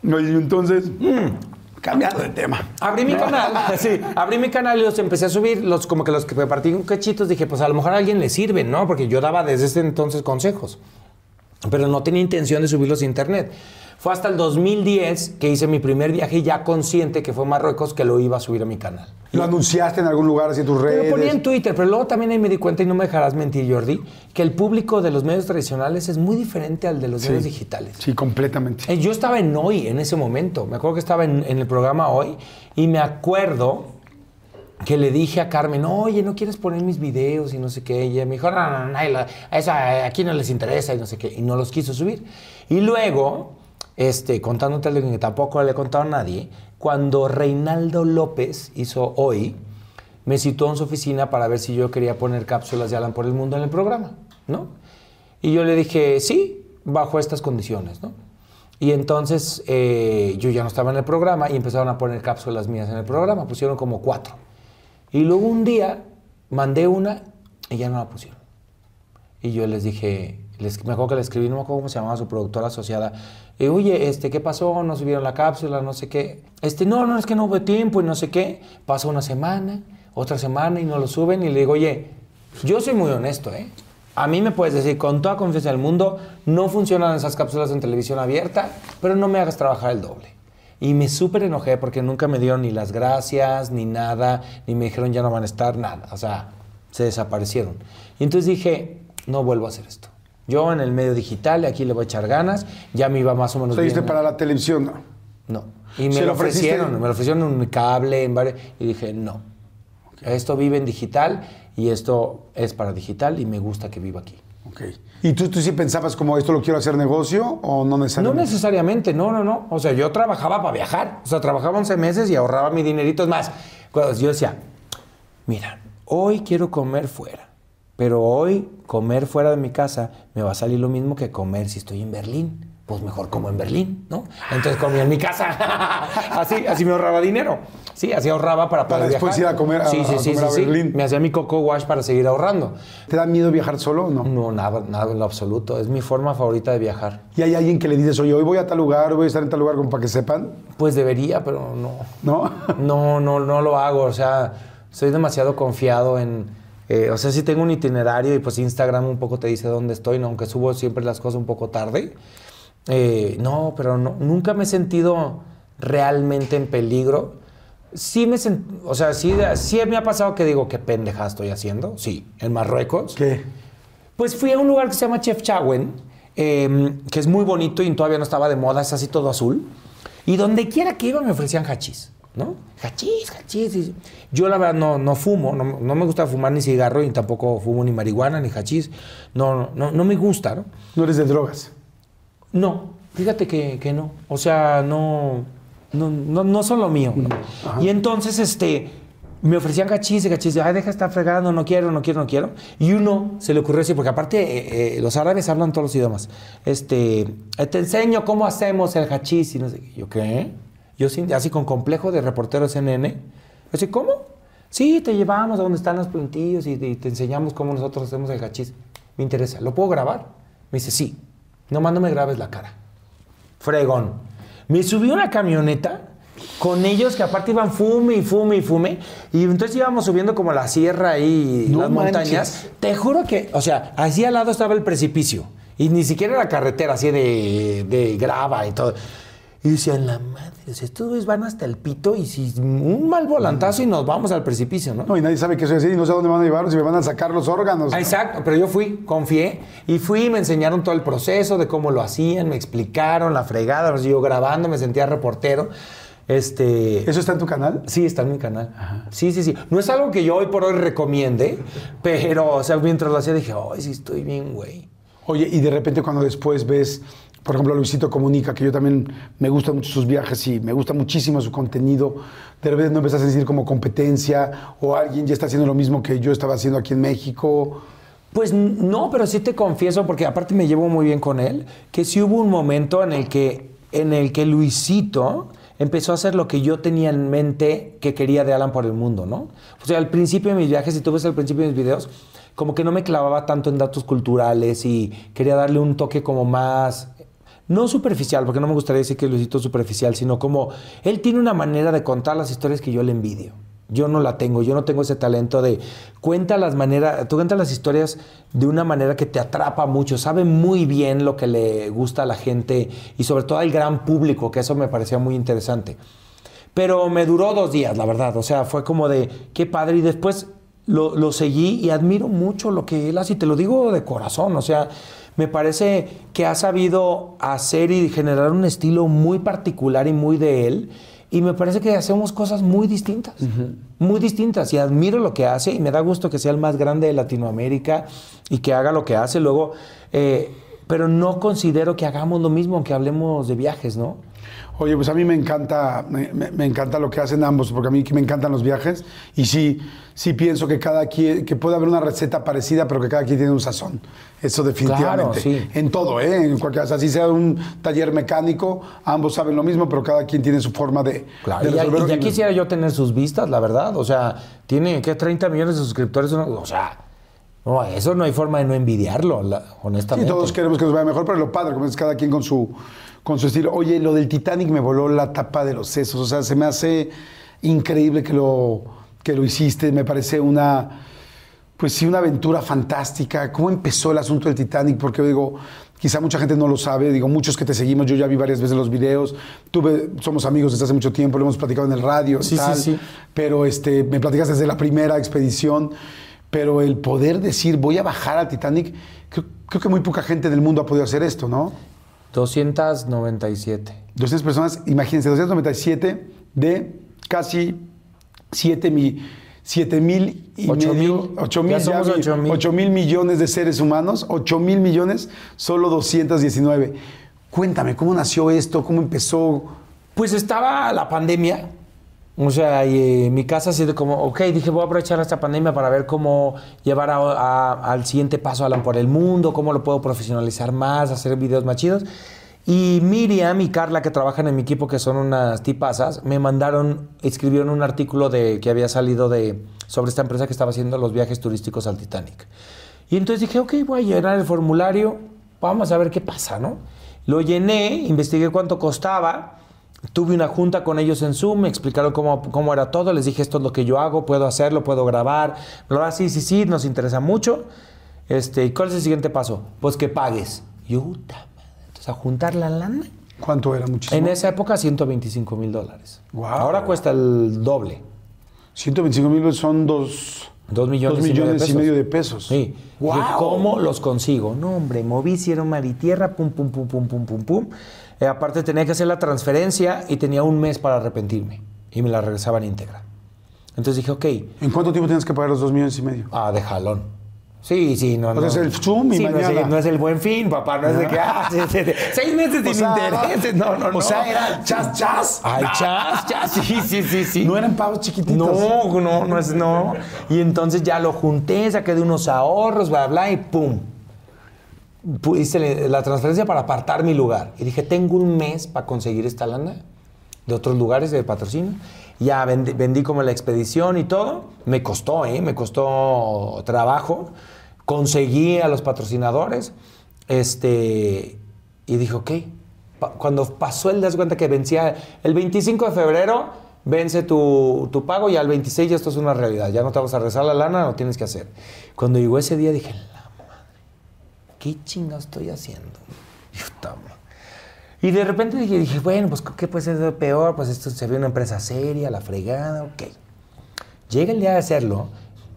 Oye, y entonces, mm, cambiando de tema. Abrí mi canal, sí, abrí mi canal y los empecé a subir, los como que los que partí con cachitos, dije, pues a lo mejor a alguien le sirven, ¿no? Porque yo daba desde ese entonces consejos, pero no tenía intención de subirlos a internet. Fue hasta el 2010 que hice mi primer viaje ya consciente que fue a Marruecos que lo iba a subir a mi canal. ¿Lo anunciaste en algún lugar, así en tus redes? ponía en Twitter, pero luego también ahí me di cuenta, y no me dejarás mentir, Jordi, que el público de los medios tradicionales es muy diferente al de los medios digitales. Sí, completamente. Eh, Yo estaba en Hoy en ese momento. Me acuerdo que estaba en, en el programa Hoy y me acuerdo que le dije a Carmen, oye, ¿no quieres poner mis videos y no sé qué? Y ella me dijo, no, no, no, esa, aquí no les interesa y no sé qué. Y no los quiso subir. Y luego, este, contándote algo que tampoco le he contado a nadie, cuando Reinaldo López hizo Hoy, me citó en su oficina para ver si yo quería poner cápsulas de Alan por el mundo en el programa, ¿no? Y yo le dije, sí, bajo estas condiciones, ¿no? Y entonces eh, yo ya no estaba en el programa y empezaron a poner cápsulas mías en el programa, pusieron como cuatro. Y luego un día mandé una y ya no la pusieron. Y yo les dije, les, me acuerdo que le escribí, no me acuerdo cómo se llamaba su productora asociada. Y, Oye, este, ¿qué pasó? No subieron la cápsula, no sé qué. Este, no, no, es que no hubo tiempo y no sé qué. Pasa una semana, otra semana y no lo suben. Y le digo, oye, yo soy muy honesto, ¿eh? A mí me puedes decir con toda confianza del mundo, no funcionan esas cápsulas en televisión abierta, pero no me hagas trabajar el doble. Y me súper enojé porque nunca me dieron ni las gracias, ni nada, ni me dijeron ya no van a estar, nada. O sea, se desaparecieron. Y entonces dije, no vuelvo a hacer esto. Yo en el medio digital, aquí le voy a echar ganas, ya me iba más o menos bien. para la televisión, ¿no? No. Y me ¿Se lo ofreciste? ofrecieron, me lo ofrecieron en un cable, en varios, y dije, no. Esto vive en digital y esto es para digital y me gusta que viva aquí. Ok. ¿Y tú, tú sí pensabas como esto lo quiero hacer negocio o no No necesariamente? necesariamente, no, no, no. O sea, yo trabajaba para viajar. O sea, trabajaba 11 meses y ahorraba mi dinerito. Es más, cuando yo decía, mira, hoy quiero comer fuera. Pero hoy comer fuera de mi casa me va a salir lo mismo que comer si estoy en Berlín. Pues mejor como en Berlín, ¿no? Entonces comía en mi casa. así, así me ahorraba dinero. Sí, así ahorraba para poder Para después viajar. ir a comer a- sí, sí, a sí, comer a. Berlín. Me hacía mi coco wash para seguir ahorrando. ¿Te da miedo viajar solo o no? No, nada, nada en lo absoluto. Es mi forma favorita de viajar. ¿Y hay alguien que le dices, oye, hoy voy a tal lugar, voy a estar en tal lugar como para que sepan? Pues debería, pero no. ¿No? No, no, no lo hago. O sea, soy demasiado confiado en. eh, o sea, sí tengo un itinerario y pues Instagram un poco te dice dónde estoy, ¿no? aunque subo siempre las cosas un poco tarde. Eh, no, pero no, nunca me he sentido realmente en peligro. Sí me sent- o sea, sí, sí me ha pasado que digo, qué pendeja estoy haciendo. Sí, en Marruecos. ¿Qué? Pues fui a un lugar que se llama Chef Chawen, eh, que es muy bonito y todavía no estaba de moda, es así todo azul. Y donde quiera que iba me ofrecían hachís, ¿no? Hachís, hachís. Yo la verdad no, no fumo, no, no me gusta fumar ni cigarro y tampoco fumo ni marihuana ni hachís. No, no, no, no me gusta, ¿no? No eres de drogas. No, fíjate que, que no. O sea, no, no, no, no son lo mío. ¿no? Y entonces, este, me ofrecían gachis y gachis. Ay, deja de estar fregando, no quiero, no quiero, no quiero. Y uno se le ocurrió decir, porque aparte eh, eh, los árabes hablan todos los idiomas. Este, eh, te enseño cómo hacemos el hachís. Y no sé, qué. yo, ¿qué? Yo así con complejo de reportero CNN. Así, ¿cómo? Sí, te llevamos a donde están los plantillos y, y te enseñamos cómo nosotros hacemos el hachís. Me interesa. ¿Lo puedo grabar? Me dice, sí. Nomás no me grabes la cara. Fregón. Me subí una camioneta con ellos que aparte iban fume y fume y fume. Y entonces íbamos subiendo como la sierra ahí, No las manches. montañas. Te juro que, o sea, así al lado estaba el precipicio. Y ni siquiera la carretera así de, de grava y todo. Y decían, la madre, estos güeyes van hasta el pito y si un mal volantazo y nos vamos al precipicio, ¿no? No, y nadie sabe qué soy así y no sé dónde van a llevar, si me van a sacar los órganos. Ah, Exacto, pero yo fui, confié y fui y me enseñaron todo el proceso de cómo lo hacían, me explicaron la fregada, pues, yo grabando, me sentía reportero. Este, ¿Eso está en tu canal? Sí, está en mi canal. Sí, sí, sí. No es algo que yo hoy por hoy recomiende, pero, o sea, mientras lo hacía dije, ay, sí estoy bien, güey. Oye, y de repente cuando después ves, por ejemplo, Luisito Comunica, que yo también me gustan mucho sus viajes y me gusta muchísimo su contenido, de repente no empiezas a sentir como competencia o alguien ya está haciendo lo mismo que yo estaba haciendo aquí en México. Pues no, pero sí te confieso, porque aparte me llevo muy bien con él, que sí hubo un momento en el que, en el que Luisito empezó a hacer lo que yo tenía en mente que quería de Alan por el mundo, ¿no? O sea, al principio de mis viajes, si tú ves al principio de mis videos, como que no me clavaba tanto en datos culturales y quería darle un toque como más no superficial, porque no me gustaría decir que Luisito es superficial, sino como él tiene una manera de contar las historias que yo le envidio. Yo no la tengo, yo no tengo ese talento de cuenta las maneras, tú cuentas las historias de una manera que te atrapa mucho, sabe muy bien lo que le gusta a la gente y sobre todo al gran público, que eso me parecía muy interesante. Pero me duró dos días, la verdad. O sea, fue como de qué padre. Y después lo, lo seguí y admiro mucho lo que él hace. Y te lo digo de corazón. O sea, me parece que ha sabido hacer y generar un estilo muy particular y muy de él. Y me parece que hacemos cosas muy distintas. Muy distintas. Y admiro lo que hace. Y me da gusto que sea el más grande de Latinoamérica y que haga lo que hace. Luego, eh, pero no considero que hagamos lo mismo, aunque hablemos de viajes, ¿no? Oye, pues a mí me encanta, me, encanta lo que hacen ambos, porque a mí me encantan los viajes y sí, sí pienso que cada quien, que puede haber una receta parecida, pero que cada quien tiene un sazón. Eso definitivamente. sí. En todo, ¿eh? En cualquier, o sea, así sea un taller mecánico, ambos saben lo mismo, pero cada quien tiene su forma de, Claro, de y ya, resolverlo. y ya quisiera yo tener sus vistas, la verdad. O sea, tiene que 30 millones de suscriptores. O sea, no, eso no hay forma de no envidiarlo, la- Sí, honestamente. todos queremos que nos vaya mejor, pero lo padre, como es cada quien con su, con su estilo. Oye, lo del Titanic me voló la tapa de los sesos. O sea, se me hace increíble que lo, que lo hiciste. Me parece una, pues sí, una aventura fantástica. ¿Cómo empezó el asunto del Titanic? Porque digo, quizá mucha gente no lo sabe. Digo, muchos que te seguimos, yo ya vi varias veces los videos. Tuve, somos amigos desde hace mucho tiempo, lo hemos platicado en el radio y Sí, sí, tal. sí. Pero este, me platicas desde la primera expedición. Pero el poder decir, voy a bajar al Titanic, creo, creo que muy poca gente del mundo ha podido hacer esto, ¿no? 297. 200 personas, imagínense, 297 de casi 7 mil, 7 mil y Ocho medio, mil. 8 mil, Ya ya somos vi, ocho mil. 8 mil millones de seres humanos, 8 mil millones, solo 219. Cuéntame, ¿cómo nació esto? ¿Cómo empezó? Pues estaba la pandemia. O sea, y eh, mi casa así de como, ok, dije, voy a aprovechar esta pandemia para ver cómo llevar a- a- al siguiente paso a Alan por el mundo, cómo lo puedo profesionalizar más, hacer videos más chidos. Y Miriam y Carla, que trabajan en mi equipo, que son unas tipazas, me mandaron, escribieron un artículo de, que había salido de, sobre esta empresa que estaba haciendo los viajes turísticos al Titanic. Y entonces dije, ok, voy a llenar el formulario, vamos a ver qué pasa, ¿no? Lo llené, investigué cuánto costaba, tuve una junta con ellos en Zoom, me explicaron cómo, cómo era todo, les dije, esto es lo que yo hago, puedo hacerlo, puedo grabar, bla, bla, sí, sí, sí, nos interesa mucho. Este, ¿y cuál es el siguiente paso? Pues que pagues. Yo, puta entonces a juntar la lana. ¿Cuánto era? Muchísimo. En esa época, 125 mil dólares. Guau. Ahora cuesta el doble. 125 mil son dos, Dos millones, dos y, medio de millones y pesos. medio de pesos. Sí. Dije, ¿Cómo los consigo? No, hombre, moví, hicieron mar y tierra, pum, pum, pum, pum, pum, pum, pum. Eh, aparte tenía que hacer la transferencia y tenía un mes para arrepentirme. y me la regresaban íntegra. Entonces dije, ok, ¿En cuánto tiempo tienes que pagar los dos millones y medio? ah, de jalón. Sí, sí, no, no. es el zoom y Sí, no es, mañana. el, no es el buen fin, papá, no es de que, ah, sí, sí, sí. seis meses sin intereses, no, no, no. O sea, era chas, chas. Ay, chas, chas, sí, sí, sí, sí. No eran pagos chiquititos. No, no, no es, no. Y entonces ya lo junté, saqué de unos ahorros, bla, bla, y pum. Hice la transferencia para apartar mi lugar. Y dije, tengo un mes para conseguir esta lana de otros lugares de patrocinio. Ya vendí, vendí como la expedición y todo. Me costó, ¿eh? Me costó trabajo. Conseguí a los patrocinadores. Este, y dije, ok. Pa- cuando pasó el, das cuenta que vencía el 25 de febrero, vence tu, tu pago y al 26 ya esto es una realidad. Ya no te vas a rezar la lana, lo tienes que hacer. Cuando llegó ese día dije, ¿qué chinga estoy haciendo? Y de repente dije, dije, bueno, pues ¿qué puede ser peor? Pues esto se ve una empresa seria, la fregada, ok. Llega el día de hacerlo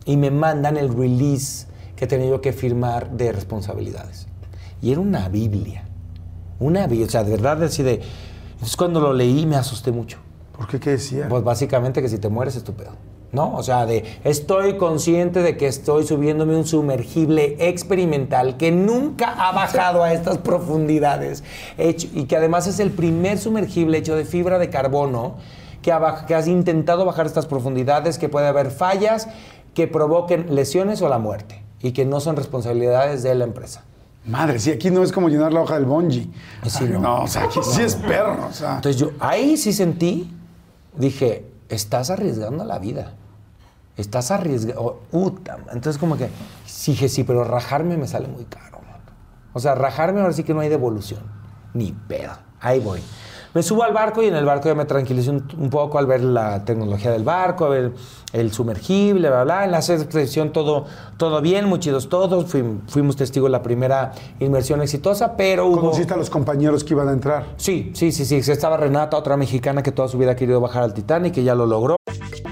y me mandan el release que tenía yo que firmar de responsabilidades. Y era una Biblia. Una Biblia, o sea, de verdad, así de... Entonces cuando lo leí me asusté mucho. ¿Por qué? ¿Qué decía? Pues básicamente que si te mueres es tu pedo. ¿No? O sea, de estoy consciente de que estoy subiéndome un sumergible experimental que nunca ha bajado a estas profundidades hecho- y que además es el primer sumergible hecho de fibra de carbono que, ha que has intentado bajar estas profundidades, que puede haber fallas que provoquen lesiones o la muerte y que no son responsabilidades de la empresa. Madre, sí, aquí no es como llenar la hoja del bongee. Sí, Ay, no. no. o sea, aquí sí es perro. O sea, Entonces yo ahí sí sentí, dije, estás arriesgando la vida. Estás arriesgando. puta, man. Entonces como que dije, sí, pero rajarme me sale muy caro. man. O sea, rajarme ahora sí que no hay devolución. Ni pedo. Ahí voy. Me subo al barco y en el barco ya me tranquilicé un, un poco al ver la tecnología del barco, a ver el sumergible, bla, bla. En la expedición todo, todo bien, muy chidos todos. Fuim- fuimos testigos de la primera inmersión exitosa, pero hubo... ¿Conociste a los compañeros que iban a entrar? Sí, sí, sí, sí. Estaba Renata, otra mexicana que toda su vida ha querido bajar al Titanic y ya lo logró.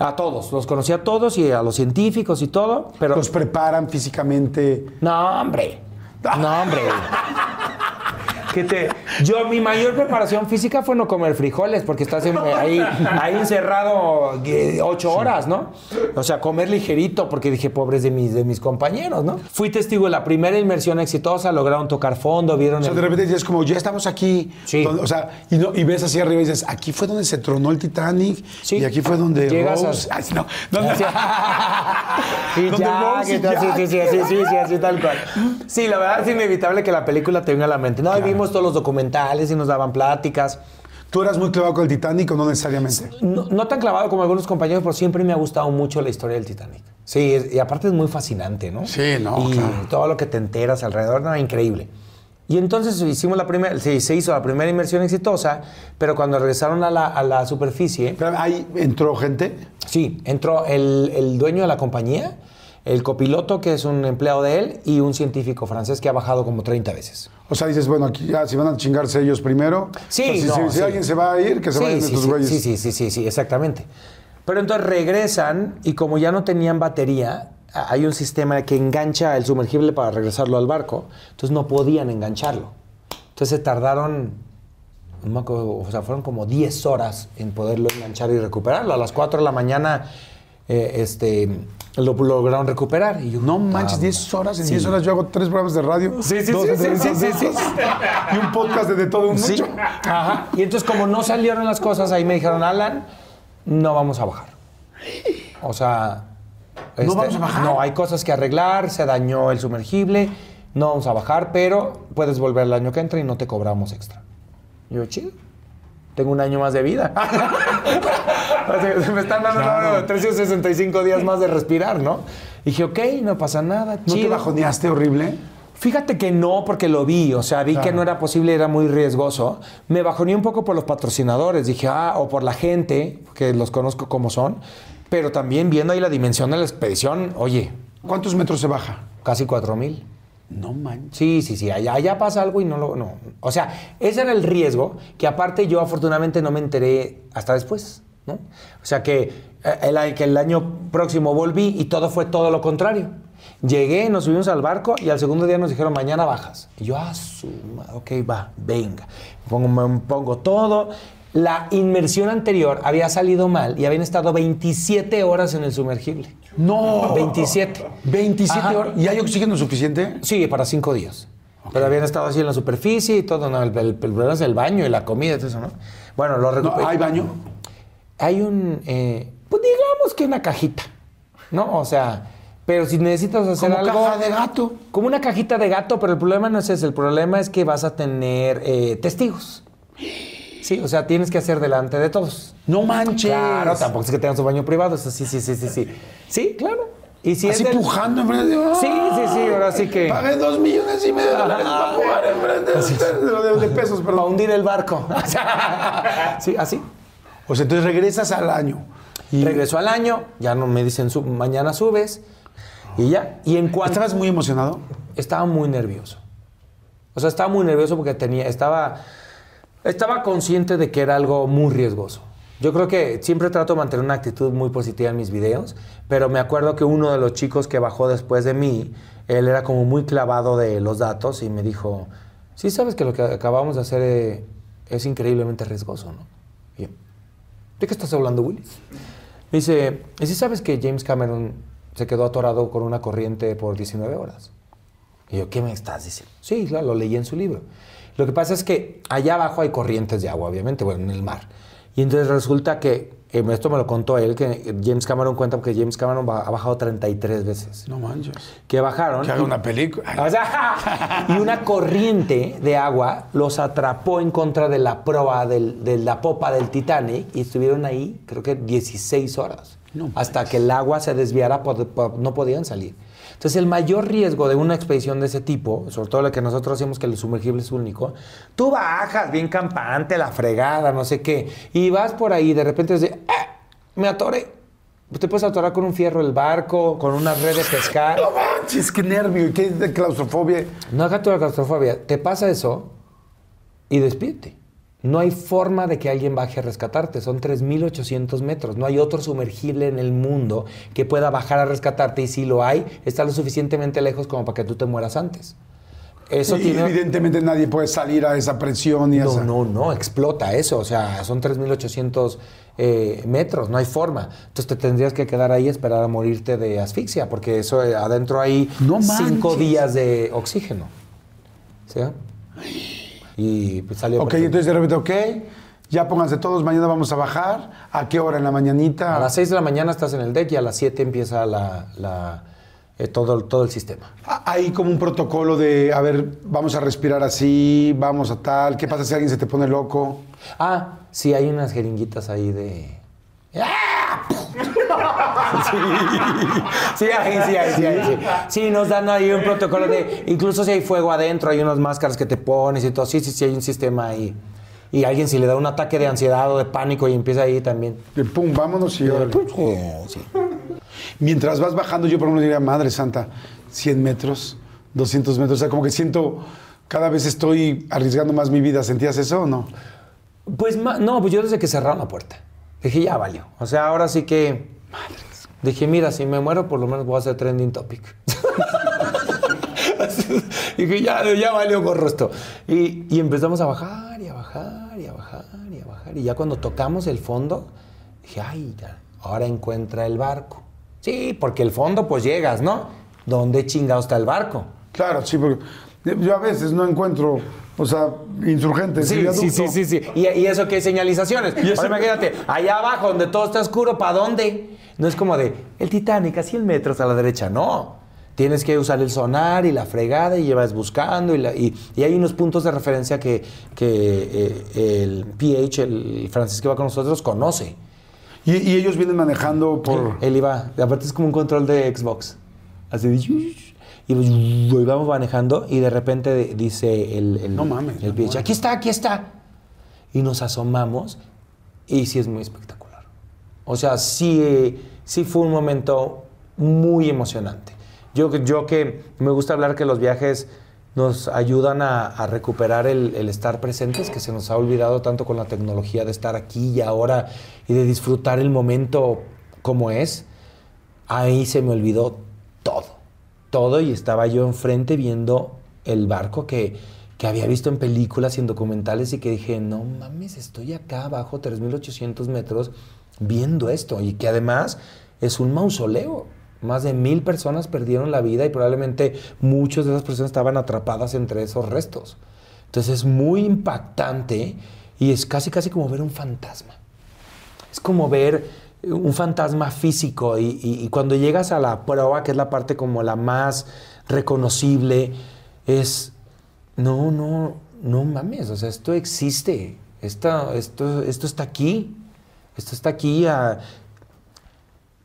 A todos, los conocí a todos y a los científicos y todo, pero... Los preparan físicamente. No, hombre. No, hombre. Que te... Yo, mi mayor preparación física fue no comer frijoles, porque estás en- ahí, ahí encerrado eh, ocho horas, ¿no? O sea, comer ligerito, porque dije, pobres de mis, de mis compañeros, ¿no? Fui testigo de la primera inmersión exitosa, lograron tocar fondo, vieron... O sea, el- de repente dices como, ya estamos aquí. Sí. Donde- o sea, y, no- y ves hacia arriba y dices, aquí fue donde se tronó el Titanic. Sí. Y aquí fue donde Llegas a- Rose... Ay, no, ¿dónde- ya, que sí, sí, sí, sí, sí, sí, así tal cual. Sí, la verdad es inevitable que la película te venga a la mente. No, y vimos todos los documentales y nos daban pláticas. ¿Tú eras muy clavado con el Titanic o no necesariamente? No, no tan clavado como algunos compañeros, pero siempre me ha gustado mucho la historia del Titanic. Sí, es- y aparte es muy fascinante, ¿no? Sí, no, Y claro. todo lo que te enteras alrededor, no, increíble. Y entonces hicimos la primera, sí, se hizo la primera inmersión exitosa, pero cuando regresaron a la, a la superficie, Pero ahí entró gente. Sí, entró el, el dueño de la compañía, el copiloto, que es un empleado de él, y un científico francés que ha bajado como 30 veces. O sea, dices, bueno, aquí ya, si van a chingarse ellos primero. Sí, o sea, si, no, si- si sí. alguien se va a ir, que se sí, vayan sí, estos sí, güeyes. sí, sí, sí, sí, sí, exactamente. Pero entonces regresan y como ya no tenían batería, hay un sistema que engancha el sumergible para regresarlo al barco, entonces no podían engancharlo. Entonces se tardaron, o sea, fueron como 10 horas en poderlo enganchar y recuperarlo. A las 4 de la mañana, eh, este, lo lograron recuperar. Y yo, No manches, ah, 10 horas. En sí. 10 horas yo hago tres programas de radio. Sí, sí, dos sí, sí, sí, sí, sí. Y un podcast de, de todo un mucho. Ajá. Y entonces, como no salieron las cosas, ahí me dijeron, Alan, no vamos a bajar. O sea. este, vamos a bajar? No, hay cosas que arreglar, se dañó el sumergible, no vamos a bajar, pero puedes volver el año que entra y no te cobramos extra. Yo, chido. Tengo un año más de vida. O sea, me están dando Claro. no, 365 días más de respirar, ¿no? Dije, ok, no pasa nada. ¿No te chido. bajoneaste horrible? Fíjate que no, porque lo vi, o sea, vi que no era posible, era muy riesgoso. Me bajoné un poco por los patrocinadores, dije, ah, o por la gente, que los conozco como son, pero también viendo ahí la dimensión de la expedición, oye, ¿Cuántos metros se baja? casi 4 mil. No manches. Sí, sí, sí, allá, allá pasa algo y no lo... No. O sea, ese era el riesgo que aparte yo afortunadamente no me enteré hasta después, ¿no? O sea, que eh, el, que el año próximo volví y todo fue todo lo contrario. Llegué, nos subimos al barco y al segundo día nos dijeron, mañana bajas. Y yo, ah, su ok, va, venga. Pongo, me pongo todo. La inmersión anterior había salido mal y habían estado 27 horas en el sumergible. No. 27. 27 Ajá. horas. ¿Y hay oxígeno suficiente? Sí, para cinco días. Pero habían estado así en la superficie y todo. No, el, problema es el baño y la comida y todo eso, ¿no? Bueno, lo No, recuperé. ¿Hay baño? Hay un, eh, pues digamos que una cajita, ¿no? O sea, pero si necesitas hacer Como algo... caja de gato. Como una cajita de gato, pero el problema no es ese. El problema es que vas a tener eh, testigos. Sí, o sea, tienes que hacer delante de todos. No manches. Claro, tampoco es que tengan su baño privado. Eso sí, sí, sí, sí, sí. Sí, claro. Y si Así del- pujando enfrente de... Sí, sí, sí, ahora sí que... Pagué dos millones y medio de dólares para pujar enfrente de ustedes. De, pesos, Para perdón. hundir el barco. sí, así. O sea, entonces regresas al año. Y Regresó al año, ya no me dicen "Sub- mañana subes y ya. Y en cuanto ¿Estabas muy emocionado? estaba muy nervioso. O sea, estaba muy nervioso porque tenía estaba estaba consciente de que era algo muy riesgoso. Yo creo que siempre trato de mantener una actitud muy positiva en mis videos, pero me acuerdo que uno de los chicos que bajó después de mí, él era como muy clavado de los datos y me dijo, sí sabes que lo que acabamos de hacer eh, es increíblemente riesgoso, ¿no? Y yo, ¿de qué estás hablando, Willis? Me dice, ¿y si sabes que James Cameron se quedó atorado con una corriente por 19 horas? Y yo, ¿qué me estás diciendo? Sí, claro, lo leí en su libro. Lo que pasa es que allá abajo hay corrientes de agua, obviamente, bueno, en el mar. Y entonces resulta que, eh, esto me lo contó él, que James Cameron cuenta porque James Cameron ha bajado 33 veces. No manches. Que bajaron. Que haga una película. o sea, y una corriente de agua los atrapó en contra de la proa del- de la popa del Titanic y estuvieron ahí, creo que 16 horas. No hasta que el agua se desviara, no podían salir. Entonces, el mayor riesgo de una expedición de ese tipo, sobre todo la que nosotros hacemos, que el sumergible es único, tú bajas bien campante, la fregada, no sé qué, y vas por ahí, de repente es de, "Ah, me atoré. Te puedes atorar con un fierro el barco, con una red de pescar. No manches, qué nervio qué de claustrofobia. No haga tu claustrofobia. Te pasa eso y despídete. No hay forma de que alguien baje a rescatarte. Son 3.800 metros. No hay otro sumergible en el mundo que pueda bajar a rescatarte. Y si lo hay, está lo suficientemente lejos como para que tú te mueras antes. Eso Y tiene... Evidentemente nadie puede salir a esa presión y No, esa... no, no, explota eso. O sea, son 3.800 eh, metros, no hay forma. Entonces te tendrías que quedar ahí y esperar a morirte de asfixia, porque eso eh, adentro hay No cinco días de oxígeno. ¿Sí? Y pues salió. Ok, entonces de repente, ok, ya pónganse todos, mañana vamos a bajar. ¿A qué hora? ¿En la mañanita? A las 6 de la mañana estás en el deck y a las 7 empieza la, la, eh, todo, todo el sistema. Ah, Hay como un protocolo de, a ver, vamos a respirar así, vamos a tal. ¿Qué pasa si alguien se te pone loco? Ah, sí, hay unas jeringuitas ahí de. ¡Ah! Sí, sí, hay, sí, hay, sí, hay, sí. Sí, nos dan ahí un protocolo de. Incluso si hay fuego adentro, hay unas máscaras que te pones y todo. Sí, sí, sí, hay un sistema ahí. Y alguien, si le da un ataque de ansiedad o de pánico y empieza ahí también. De pum, vámonos y órale. Sí. Mientras vas bajando, yo por ejemplo diría, Madre Santa, 100 metros, 200 metros. O sea, como que siento, cada vez estoy arriesgando más mi vida. ¿Sentías eso o no? Pues no, pues yo desde que cerraron la puerta. Dije, ya valió. O sea, ahora sí que. Dije, mira, si me muero, por lo menos voy a hacer trending topic. Dije, ya, ya valió gorro esto. Y, y empezamos a bajar y a bajar y a bajar y a bajar. Y ya cuando tocamos el fondo, dije, ay, ya, ahora encuentra el barco. Sí, porque el fondo pues llegas, ¿no? ¿Dónde chingado está el barco? Claro, sí, porque yo a veces no encuentro, o sea, insurgentes. Sí, sí, sí, sí, sí. ¿Y, y eso qué señalizaciones? Y eso- Ahora imagínate, allá abajo donde todo está oscuro, ¿para dónde? No es como de, el Titanic a 100 metros a la derecha, no. Tienes que usar el sonar y la fregada y llevas buscando y, la- y- y hay unos puntos de referencia que, que eh, el PH, el francés que va con nosotros, conoce. Y, y ellos vienen manejando por. Él iba, aparte es como un control de Xbox. Así de... Y vamos manejando y de repente dice el, el, No mames, el PH, aquí está, aquí está. Y nos asomamos y sí es muy espectacular. O sea, sí, eh, sí fue un momento muy emocionante. Yo, yo que me gusta hablar que los viajes nos ayudan a, a recuperar el, el estar presentes, que se nos ha olvidado tanto con la tecnología de estar aquí y ahora y de disfrutar el momento como es. Ahí se me olvidó todo, todo y estaba yo enfrente viendo el barco que, que había visto en películas y en documentales y que dije, no mames, estoy acá abajo, 3.800 metros, viendo esto y que además es un mausoleo. Más de mil personas perdieron la vida y probablemente muchas de esas personas estaban atrapadas entre esos restos. Entonces es muy impactante y es casi casi como ver un fantasma. Es como ver un fantasma físico y, y- y cuando llegas a la prueba, que es la parte como la más reconocible, es, no, no, no mames, o sea, esto existe, esto, esto, esto está aquí, esto está aquí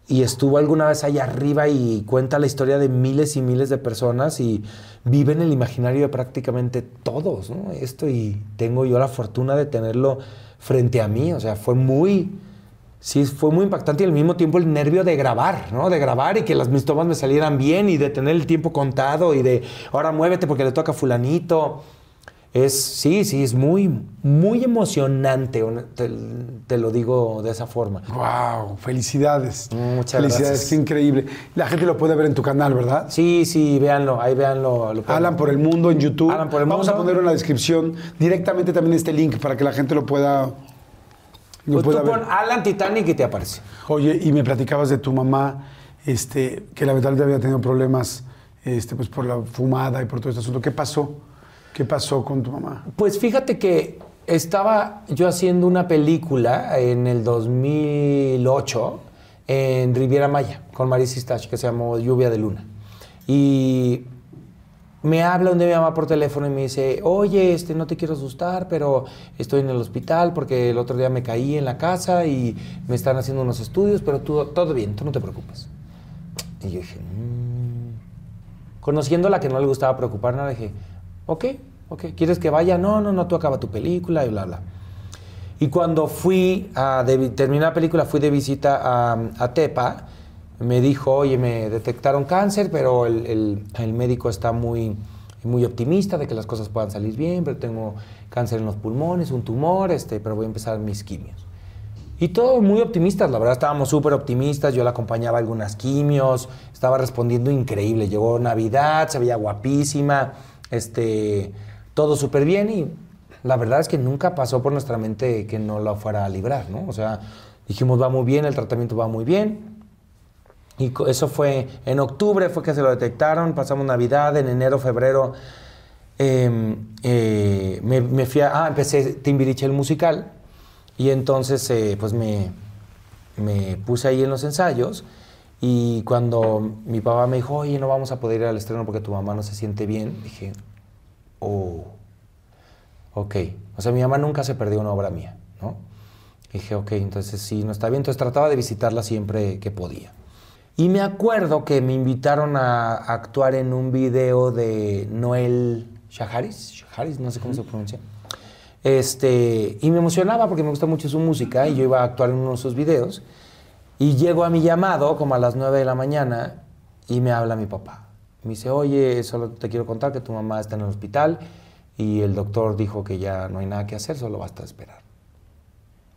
y estuvo alguna vez allá arriba y cuenta la historia de miles y miles de personas y vive en el imaginario de prácticamente todos, ¿no? Esto y tengo yo la fortuna de tenerlo frente a mí, o sea, fue muy, sí, fue muy impactante y al mismo tiempo el nervio de grabar, ¿no? De grabar y que las mis tomas me salieran bien y de tener el tiempo contado y de ahora muévete porque le toca a fulanito. Es, sí, sí, es muy, muy emocionante, te, te lo digo de esa forma. ¡Wow! Felicidades. Muchas Felicidades, gracias. qué increíble. La gente lo puede ver en tu canal, ¿verdad? Sí, sí, véanlo, ahí véanlo. lo Alan por el mundo en YouTube. Alan por el Vamos a Mundo. poner en la descripción directamente también este link para que la gente lo pueda, lo Pues pueda tú ver. pon Alan Titanic y te aparece. Oye, y me platicabas de tu mamá, este, que lamentablemente había tenido problemas este, pues, por la fumada y por todo este asunto. ¿Qué pasó? ¿Qué pasó con tu mamá? Pues fíjate que estaba yo haciendo una película en el 2008 en Riviera Maya con Stach que se llamó Lluvia de Luna. Y me habla un día mi mamá por teléfono y me dice, oye, este, no te quiero asustar, pero estoy en el hospital porque el otro día me caí en la casa y me están haciendo unos estudios, pero tú, todo bien, tú no te preocupes. Y yo dije, "Mm". conociendo la que no le gustaba preocupar nada, dije, ok, ok, ¿quieres que vaya? No, no, no, tú acaba tu película y bla, bla. Y cuando fui a terminé la película, fui de visita a, a Tepa, me dijo, oye, me detectaron cáncer, pero el, el- el médico está muy, muy optimista de que las cosas puedan salir bien, pero tengo cáncer en los pulmones, un tumor, este, pero voy a empezar mis quimios. Y todos muy optimistas, la verdad estábamos súper optimistas, yo la acompañaba a algunas quimios, estaba respondiendo increíble, llegó Navidad, se veía guapísima, este, todo súper bien y la verdad es que nunca pasó por nuestra mente que no la fuera a librar, ¿no? O sea, dijimos va muy bien, el tratamiento va muy bien, y eso fue en octubre, fue que se lo detectaron, pasamos Navidad, en enero, febrero, eh, eh, me, me fui a, ah, empecé Timbiriche el musical, y entonces eh, pues me, me puse ahí en los ensayos, y cuando mi papá me dijo, oye, no vamos a poder ir al estreno porque tu mamá no se siente bien, dije, oh, ok. O sea, mi mamá nunca se perdió una obra mía, ¿no? Dije, ok, entonces sí, no está bien. Entonces trataba de visitarla siempre que podía. Y me acuerdo que me invitaron a actuar en un video de Noel Shaharis, Shaharis, no sé cómo se pronuncia. Este, y me emocionaba porque me gusta mucho su música y yo iba a actuar en uno de sus videos. Y llego a mi llamado como a las 9 de la mañana y me habla mi papá. Me dice, oye, solo te quiero contar que tu mamá está en el hospital y el doctor dijo que ya no hay nada que hacer, solo basta esperar.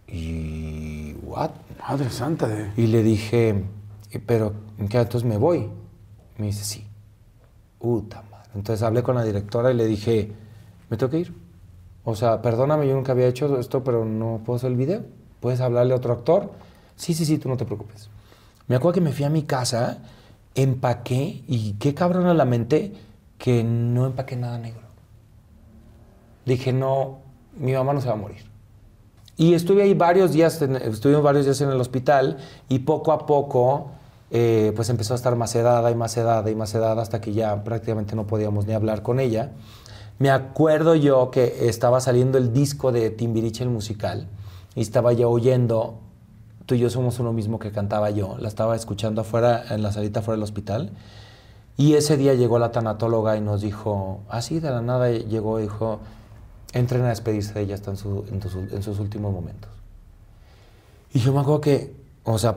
Y, ¿what? Madre santa de... Y le dije, "Eh, pero ¿qué? Entonces me voy. Me dice, sí. Puta madre. Entonces hablé con la directora y le dije, me tengo que ir. O sea, perdóname, yo nunca había hecho esto, pero no puedo hacer el video. ¿Puedes hablarle a otro actor? Sí, sí, sí, tú no te preocupes. Me acuerdo que me fui a mi casa, empaqué y qué cabrón a la mente que no empaqué nada negro. Dije, no, mi mamá no se va a morir. Y estuve ahí varios días, estuvimos varios días en el hospital y poco a poco eh, pues empezó a estar más sedada y más sedada y más sedada hasta que ya prácticamente no podíamos ni hablar con ella. Me acuerdo yo que estaba saliendo el disco de Timbiriche el musical y estaba yo oyendo Tú y yo somos uno mismo que cantaba yo. La estaba escuchando afuera, en la salita fuera del hospital. Y ese día llegó la tanatóloga y nos dijo, así de la nada llegó dijo, entren a despedirse de ella, está en, en, sus últimos momentos. Y yo me acuerdo que, o sea,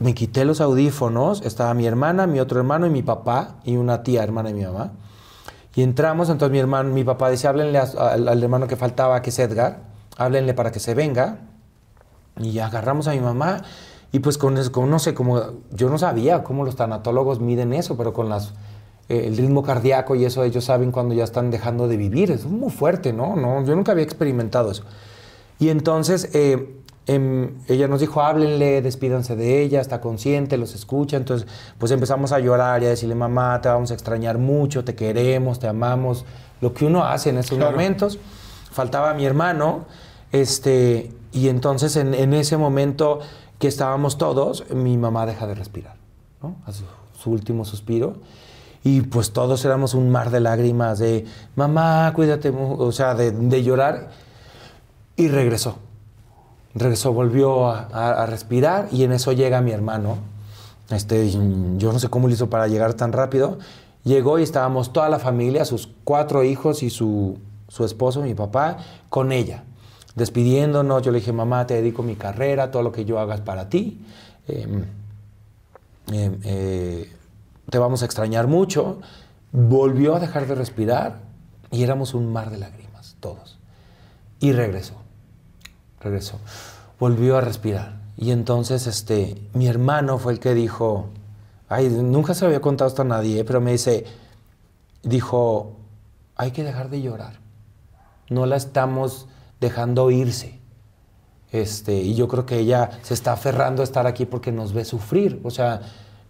me quité los audífonos, estaba mi hermana, mi otro hermano y mi papá y una tía, hermana de mi mamá. Y entramos, entonces mi hermano, mi papá dice, háblenle al hermano que faltaba, que es Edgar, háblenle para que se venga. Y agarramos a mi mamá y pues con, con no sé, como yo no sabía cómo los tanatólogos miden eso, pero con las, eh, el ritmo cardíaco y eso ellos saben cuando ya están dejando de vivir. Es muy fuerte, ¿no? no yo nunca había experimentado eso. Y entonces eh, em, ella nos dijo, háblenle, despídanse de ella, está consciente, los escucha. Entonces pues empezamos a llorar y a decirle, mamá, te vamos a extrañar mucho, te queremos, te amamos. Lo que uno hace en esos momentos. Faltaba mi hermano, este, y entonces en, ese momento que estábamos todos, mi mamá deja de respirar. A su, último suspiro. Y pues todos éramos un mar de lágrimas, de mamá, cuídate, o sea, de, llorar. Y regresó. Regresó, volvió a, respirar y en eso llega mi hermano. Este, yo no sé cómo lo hizo para llegar tan rápido. Llegó y estábamos toda la familia, sus cuatro hijos y su, su esposo, mi papá, con ella despidiéndonos, yo le dije, mamá, te dedico mi carrera, todo lo que yo hagas para ti. Em, em, eh, te vamos a extrañar mucho. Volvió a dejar de respirar y éramos un mar de lágrimas, todos. Y regresó, regresó. Volvió a respirar. Y entonces este, mi hermano fue el que dijo, ay, nunca se lo había contado esto a nadie, pero me dice, dijo, hay que dejar de llorar. No la estamos dejando irse. Este, y yo creo que ella se está aferrando a estar aquí porque nos ve sufrir. O sea,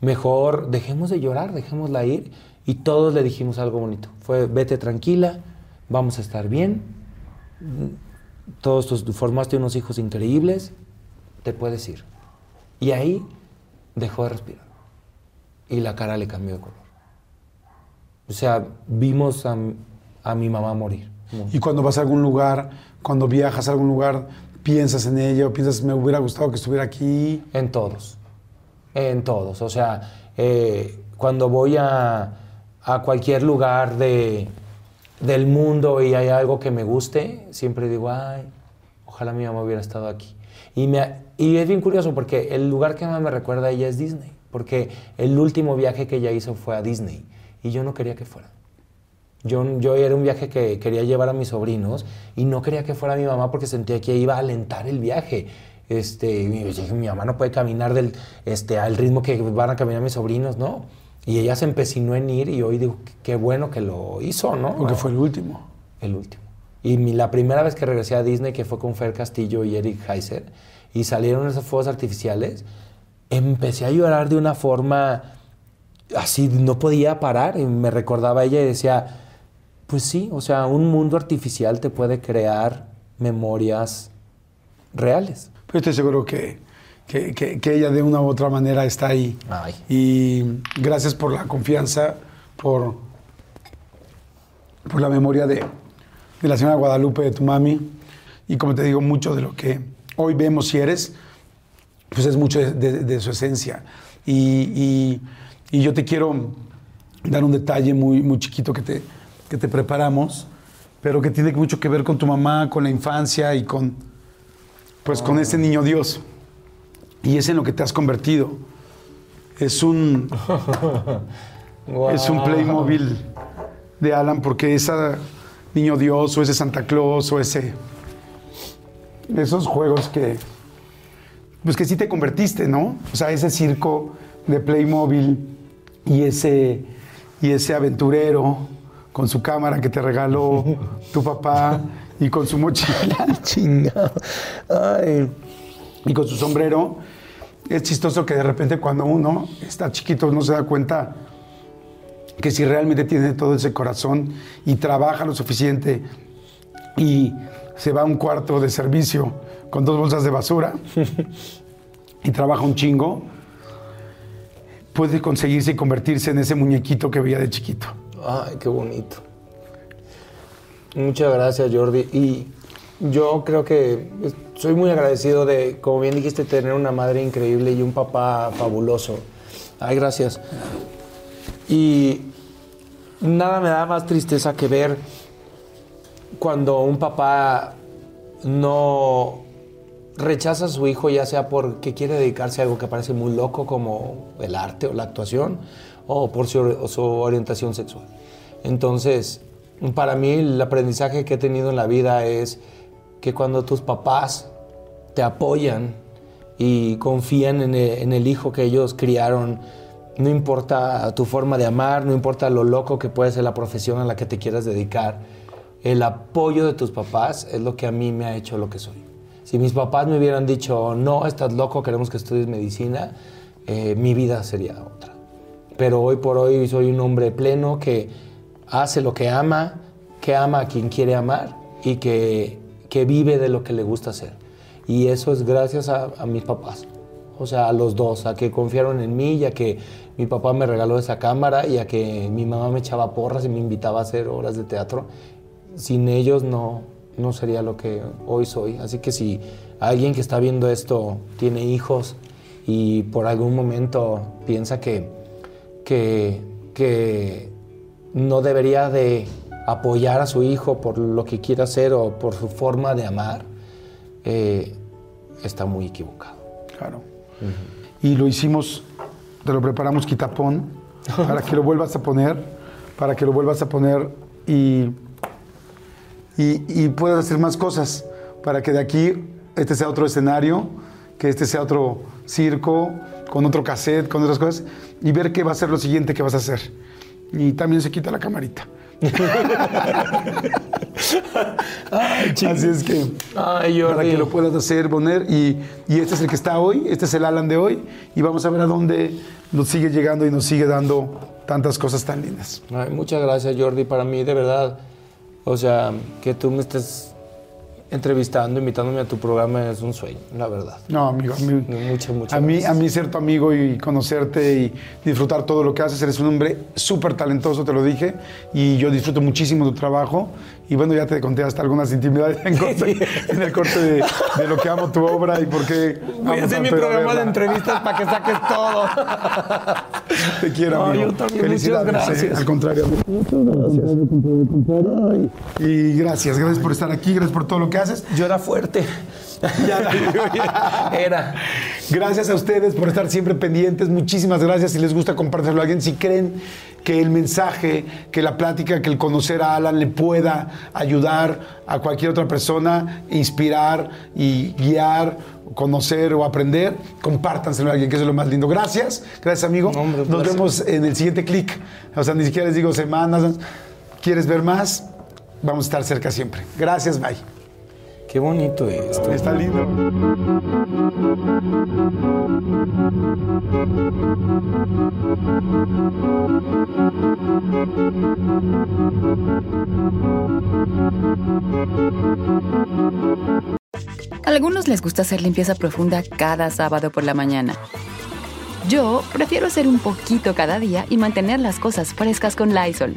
mejor dejemos de llorar, dejémosla ir. Y todos le dijimos algo bonito. Fue, vete tranquila, vamos a estar bien. Todos tus, formaste unos hijos increíbles, te puedes ir. Y ahí dejó de respirar. Y la cara le cambió de color. O sea, vimos a, a mi mamá morir. Y cuando vas a algún lugar, cuando viajas a algún lugar, piensas en ella o piensas, me hubiera gustado que estuviera aquí? En todos, en todos. O sea, eh, cuando voy a, a cualquier lugar de, del mundo y hay algo que me guste, siempre digo, ay, ojalá mi mamá hubiera estado aquí. Y, me, y es bien curioso porque el lugar que más me recuerda a ella es Disney, porque el último viaje que ella hizo fue a Disney y yo no quería que fuera. Yo, yo era un viaje que quería llevar a mis sobrinos y no quería que fuera mi mamá porque sentía que iba a alentar el viaje. Este, y mi, mamá no puede caminar del, este, al ritmo que van a caminar mis sobrinos, ¿no? Y ella se empecinó en ir y hoy digo, qué bueno que lo hizo, ¿no? Porque fue el último. El último. Y la primera vez que regresé a Disney, que fue con Fer Castillo y Eric Heiser, y salieron esos fuegos artificiales, empecé a llorar de una forma así, no podía parar. Y me recordaba ella y decía, pues sí, o sea, un mundo artificial te puede crear memorias reales. Pues estoy seguro que, que, ella de una u otra manera está ahí. Y gracias por la confianza, por, por la memoria de, de, la señora Guadalupe, de tu mami. Y como te digo, mucho de lo que hoy vemos y eres, pues es mucho de, su esencia. Y, y, yo te quiero dar un detalle muy, muy chiquito que te, que te preparamos, pero que tiene mucho que ver con tu mamá, con la infancia y con, pues, con ese niño Dios. Y es en lo que te has convertido. Es un, es un Playmobil de Alan porque ese niño Dios o ese Santa Claus o ese, esos juegos que, pues que sí te convertiste, ¿no? O sea, ese circo de Playmobil y ese, y ese aventurero con su cámara que te regaló tu papá y con su mochila. Chingado. Y con su sombrero. es chistoso que de repente cuando uno está chiquito no se da cuenta que si realmente tiene todo ese corazón y trabaja lo suficiente y se va a un cuarto de servicio con dos bolsas de basura y trabaja un chingo, puede conseguirse y convertirse en ese muñequito que veía de chiquito. Ay, qué bonito. Muchas gracias, Jordi. Y yo creo que soy muy agradecido de, como bien dijiste, tener una madre increíble y un papá fabuloso. Ay, gracias. Y nada me da más tristeza que ver cuando un papá no rechaza a su hijo, ya sea porque quiere dedicarse a algo que parece muy loco como el arte o la actuación, o por su, orientación sexual. Entonces, para mí el aprendizaje que he tenido en la vida es que cuando tus papás te apoyan y confían en el hijo que ellos criaron, no importa tu forma de amar, no importa lo loco que puede ser la profesión a la que te quieras dedicar, el apoyo de tus papás es lo que a mí me ha hecho lo que soy. Si mis papás me hubieran dicho, no, estás loco, queremos que estudies medicina, eh, mi vida sería otra. Pero hoy por hoy soy un hombre pleno que hace lo que ama, que ama a quien quiere amar y que, que vive de lo que le gusta hacer. Y eso es gracias a, mis papás. O sea, a los dos, a que confiaron en mí y a que mi papá me regaló esa cámara y a que mi mamá me echaba porras y me invitaba a hacer obras de teatro. Sin ellos no, no sería lo que hoy soy. Así que si alguien que está viendo esto tiene hijos y por algún momento piensa que, que, que no debería de apoyar a su hijo por lo que quiera hacer o por su forma de amar, eh, está muy equivocado. Claro. Y lo hicimos te lo preparamos quitapón para que lo vuelvas a poner, para que lo vuelvas a poner y, y, puedas hacer más cosas, para que de aquí este sea otro escenario, que este sea otro circo, con otro cassette, con otras cosas, y ver qué va a ser lo siguiente que vas a hacer. Y también se quita la camarita. Así es que para que lo puedas hacer, poner y, y, este es el que está hoy, este es el Alan de hoy y vamos a ver a dónde nos sigue llegando y nos sigue dando tantas cosas tan lindas. muchas gracias Jordi, para mí de verdad, o sea, que tú me estés entrevistando, invitándome a tu programa es un sueño, la verdad. No, amigo, a mí, a mí, a mí ser tu amigo y conocerte y disfrutar todo lo que haces, eres un hombre súper talentoso, te lo dije, y yo disfruto muchísimo tu trabajo. Y bueno, ya te conté hasta algunas intimidades en, en el corte de, lo que amo tu obra y por qué. Voy a hacer mi programa de entrevistas para que saques todo. te quiero, amigo. Yo también, Felicidades. Muchas gracias. al contrario, Muchas gracias. Y gracias, gracias por estar aquí, gracias por todo lo que haces. Yo era fuerte. Era. Gracias a ustedes por estar siempre pendientes. Muchísimas gracias. Si les gusta, compártelo a alguien. Si creen que el mensaje, que la plática, que el conocer a Alan le pueda ayudar a cualquier otra persona, inspirar y guiar, conocer o aprender, compártanselo a alguien, que es lo más lindo. Gracias. Gracias, amigo. Nos vemos en el siguiente clic. O sea, ni siquiera les digo semanas. ¿Quieres ver más? Vamos a estar cerca siempre. Gracias, bye. Qué bonito esto. Está lindo. A algunos les gusta hacer limpieza profunda cada sábado por la mañana. Yo prefiero hacer un poquito cada día y mantener las cosas frescas con Lysol.